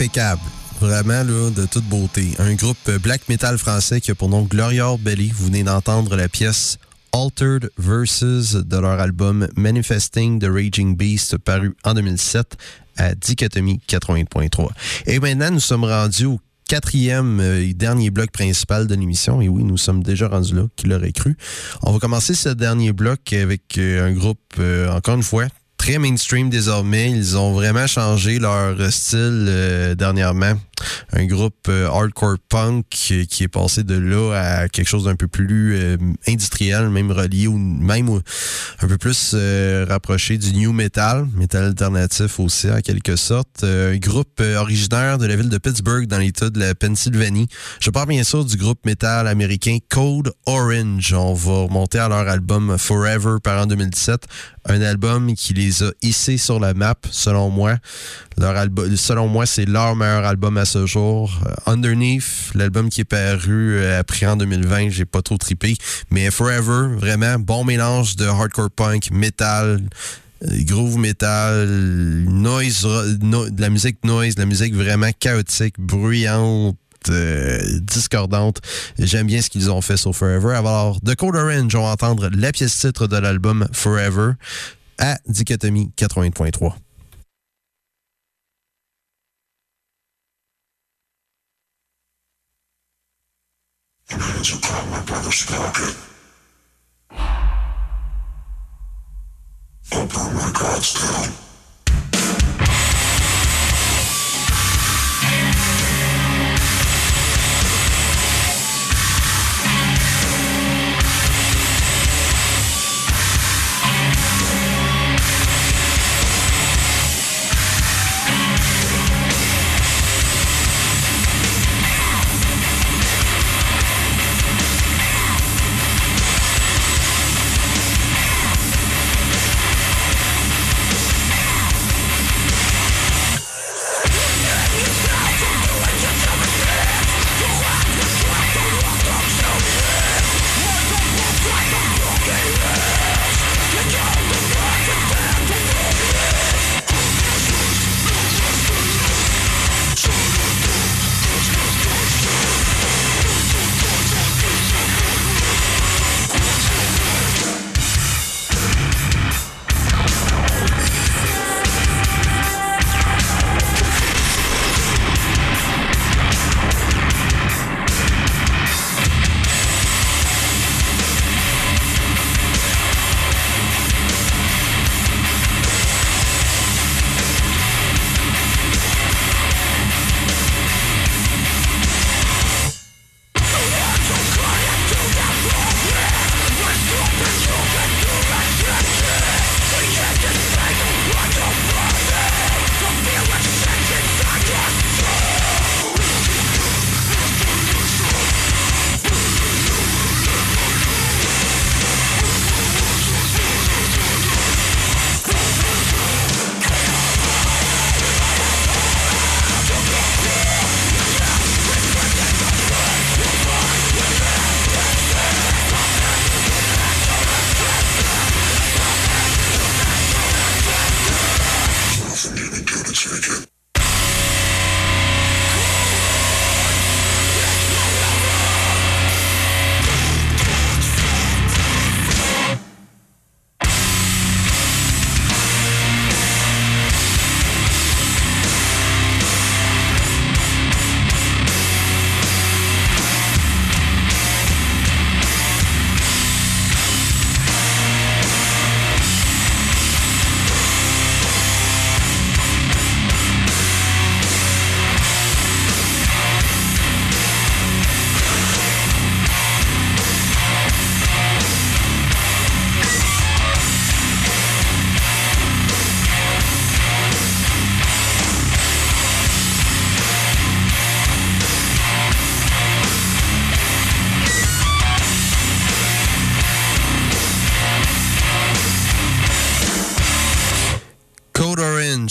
impeccable. Vraiment, là, de toute beauté. Un groupe black metal français qui a pour nom Gloria Belly. Vous venez d'entendre la pièce Altered Verses de leur album Manifesting the Raging Beast paru en 2007 à Dichotomie 80.3. Et maintenant, nous sommes rendus au quatrième et dernier bloc principal de l'émission. Et oui, nous sommes déjà rendus là, qui l'aurait cru. On va commencer ce dernier bloc avec un groupe, encore une fois, très mainstream désormais. Ils ont vraiment changé leur style euh, dernièrement. Un groupe euh, hardcore punk qui, est passé de là à quelque chose d'un peu plus euh, industriel, même relié ou même un peu plus rapproché du new metal, metal alternatif aussi en quelque sorte. un groupe originaire de la ville de Pittsburgh dans l'état de la Pennsylvanie. Je parle bien sûr du groupe metal américain Code Orange. On va remonter à leur album Forever par an 2017 un album qui les a hissés sur la map, selon moi. Selon moi, c'est leur meilleur album à ce jour. Euh, Underneath, l'album qui est paru euh, après en 2020, j'ai pas trop trippé. Mais Forever, vraiment, bon mélange de hardcore punk, metal, euh, groove metal, noise, de la musique noise, la musique vraiment chaotique, bruyante, euh, discordante. J'aime bien ce qu'ils ont fait sur Forever. Alors, The Code Orange, on va entendre la pièce titre de l'album Forever à Dichotomie 80.3.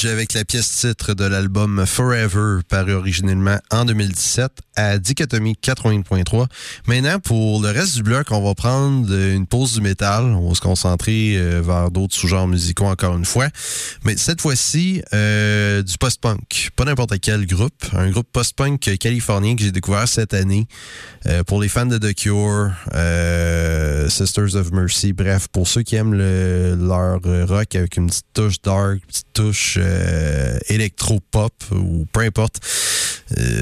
Avec la pièce titre de l'album Forever, paru originellement en 2017 à Dichotomie 80.3. Maintenant, pour le reste du bloc, on va prendre une pause du métal. On va se concentrer euh, vers d'autres sous-genres musicaux encore une fois. Mais cette fois-ci, euh, du post-punk. Pas n'importe quel groupe. Un groupe post-punk californien que j'ai découvert cette année. Euh, pour les fans de The Cure, Sisters of Mercy, bref, pour ceux qui aiment le, leur rock avec une petite touche dark, petite touche électro-pop ou peu importe.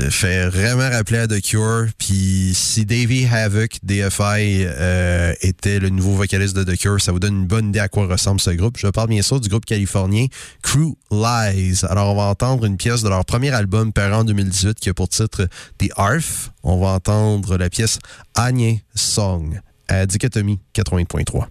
fait vraiment rappeler à The Cure. Puis si Davey Havoc, DFI, euh, était le nouveau vocaliste de The Cure, ça vous donne une bonne idée à quoi ressemble ce groupe. Je parle bien sûr du groupe californien Crew Lies. Alors on va entendre une pièce de leur premier album paru en 2018 qui a pour titre The Arf. On va entendre la pièce Anye Song à Dichotomie 80.3.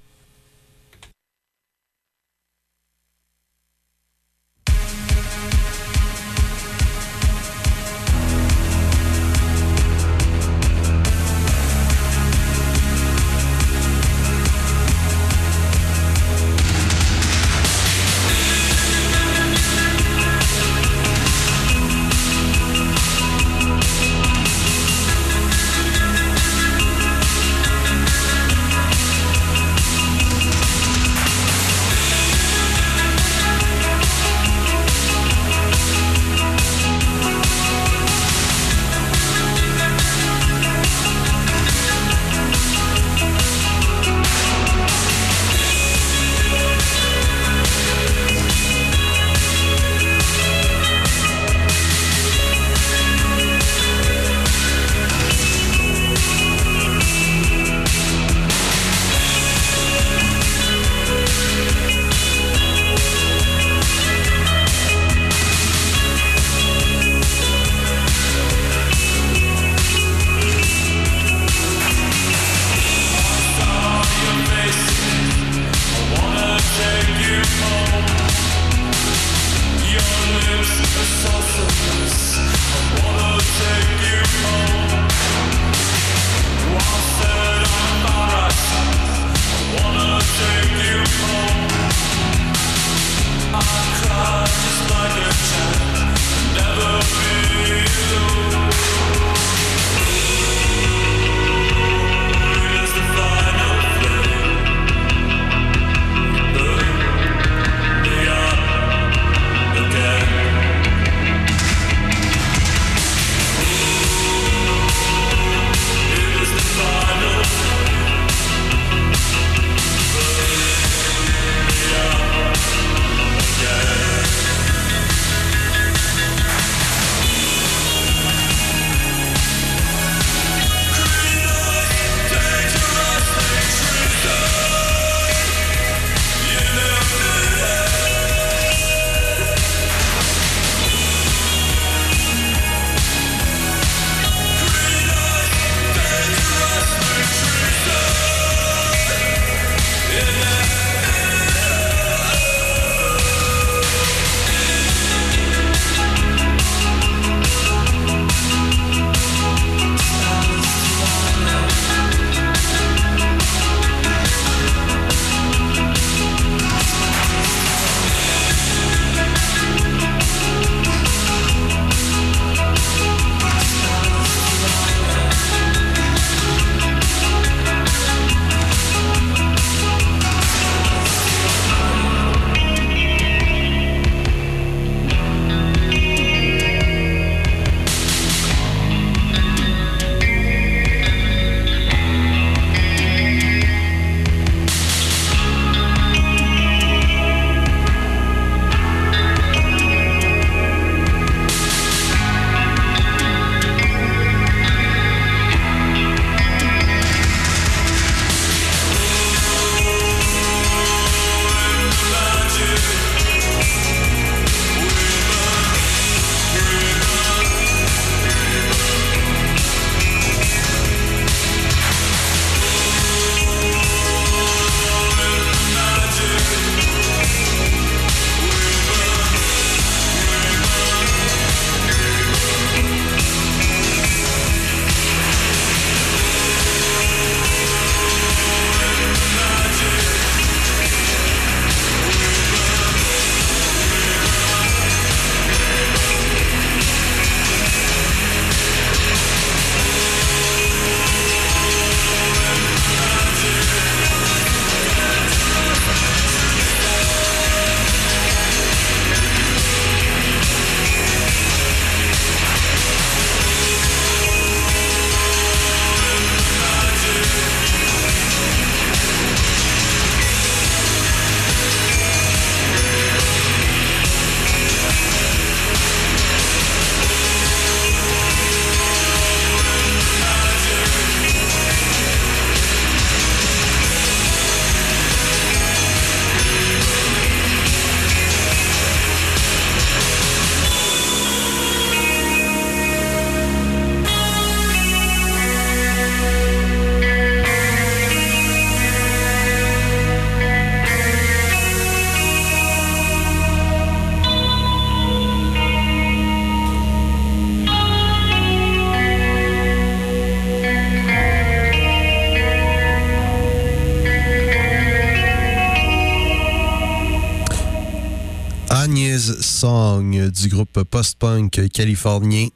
post-punk californien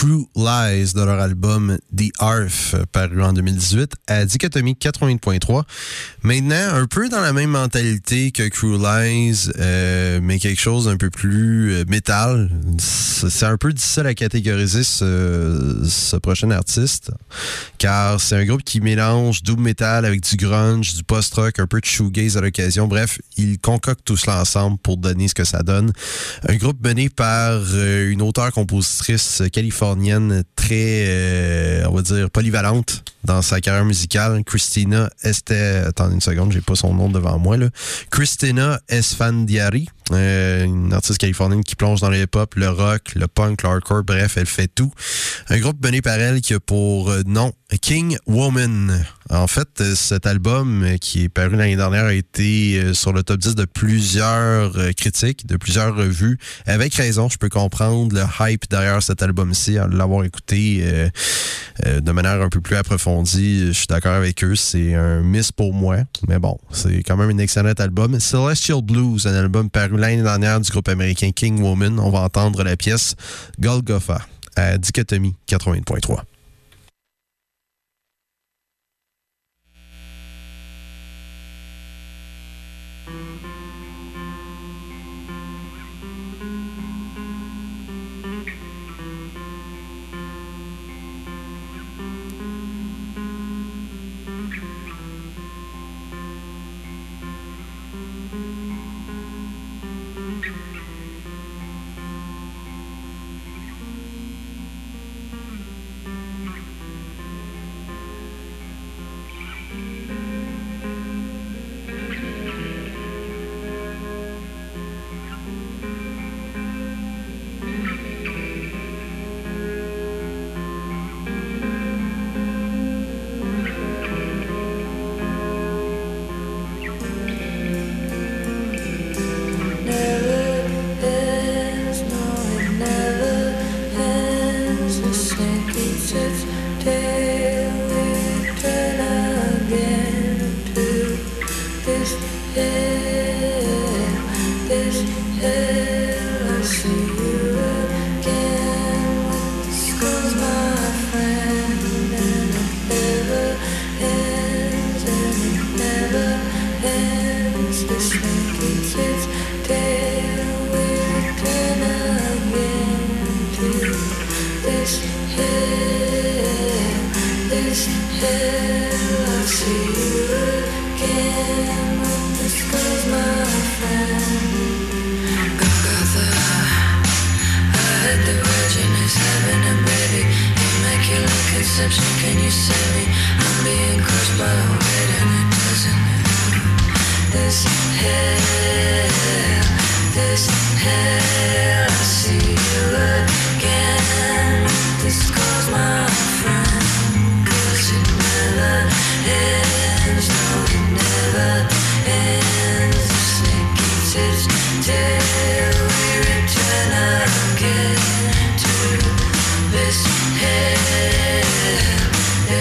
Crew Lies de leur album The Arf, paru en 2018, à Dichotomie 80.3. Maintenant, un peu dans la même mentalité que Crew Lies, euh, mais quelque chose un peu plus euh, métal. C'est un peu difficile à catégoriser ce, ce prochain artiste, car c'est un groupe qui mélange doom metal avec du grunge, du post-rock, un peu de shoegaze à l'occasion. Bref, il concocte tout cela ensemble pour donner ce que ça donne. Un groupe mené par euh, une auteure-compositrice californienne très, euh, on va dire, polyvalente dans sa carrière musicale. Christina Este... Attendez une seconde, j'ai pas son nom devant moi. Là. Christina Esfandiari, euh, une artiste californienne qui plonge dans le hip-hop, le rock, le punk, le hardcore, bref, elle fait tout. Un groupe mené par elle qui a pour euh, nom King Woman. En fait, euh, cet album qui est paru l'année dernière a été sur le top 10 de plusieurs critiques, de plusieurs revues. Avec raison, je peux comprendre le hype derrière cet album-ci, à l'avoir écouté de manière un peu plus approfondie. Je suis d'accord avec eux, c'est un miss pour moi, mais bon, c'est quand même un excellent album. Celestial Blues, un album paru l'année dernière du groupe américain King Woman. On va entendre la pièce Golgotha à Dichotomie 80.3.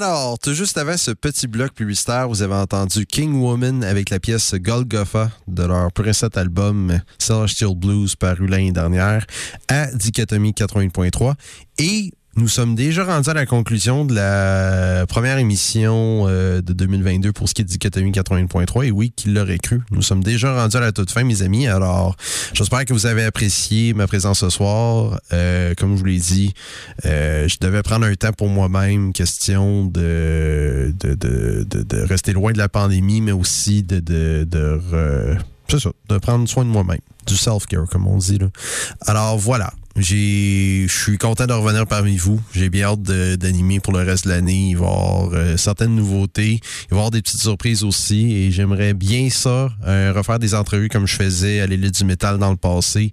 Alors, tout juste avant ce petit bloc publicitaire, vous avez entendu King Woman avec la pièce Golgotha de leur précédent album Celestial Blues paru l'année dernière à Dichotomie 80.3. Et nous sommes déjà rendus à la conclusion de la première émission euh, de 2022 pour ce qui est Dichotomie 80.3. Et oui, qui l'aurait cru? Nous sommes déjà rendus à la toute fin, mes amis. Alors, j'espère que vous avez apprécié ma présence ce soir. Euh, comme je vous l'ai dit, euh, je devais prendre un temps pour moi-même, question de de, de, de, rester loin de la pandémie, mais aussi de... de, c'est ça, de prendre soin de moi-même. Du self-care, comme on dit. Là. Alors voilà. J'ai, je suis content de revenir parmi vous. J'ai bien hâte d'animer pour le reste de l'année. Il va y avoir euh, certaines nouveautés. Il va y avoir des petites surprises aussi. Et j'aimerais bien ça, euh, refaire des entrevues comme je faisais à l'élite du métal dans le passé.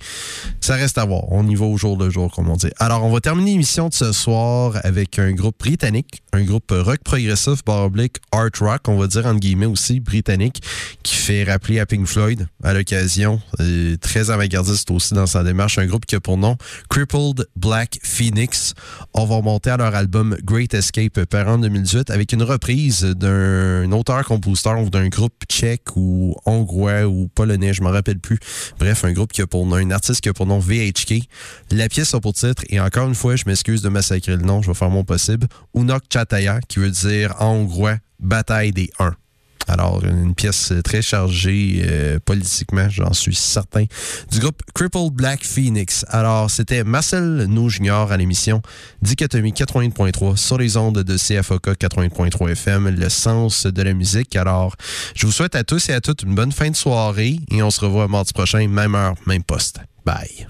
Ça reste à voir. On y va au jour le jour, comme on dit. Alors, on va terminer l'émission de ce soir avec un groupe britannique, un groupe rock progressif, oblique, art rock, on va dire entre guillemets aussi, britannique, qui fait rappeler à Pink Floyd à l'occasion. Euh, très avant-gardiste aussi dans sa démarche. Un groupe qui a pour nom Crippled Black Phoenix. On va à leur album Great Escape par en 2018 avec une reprise d'un auteur-compositeur ou d'un groupe tchèque ou hongrois ou polonais, je m'en rappelle plus. Bref, un groupe qui a pour nom, un artiste qui a pour nom VHK. La pièce a pour titre, et encore une fois, je m'excuse de massacrer le nom, je vais faire mon possible, Unok Chataya, qui veut dire en hongrois Bataille des 1. Alors, une pièce très chargée euh, politiquement, j'en suis certain, du groupe Crippled Black Phoenix. Alors, c'était Marcel Nou Junior à l'émission Dichotomie 80.3 sur les ondes de CFOK 80.3 FM, le sens de la musique. Alors, je vous souhaite à tous et à toutes une bonne fin de soirée et on se revoit mardi prochain, même heure, même poste. Bye.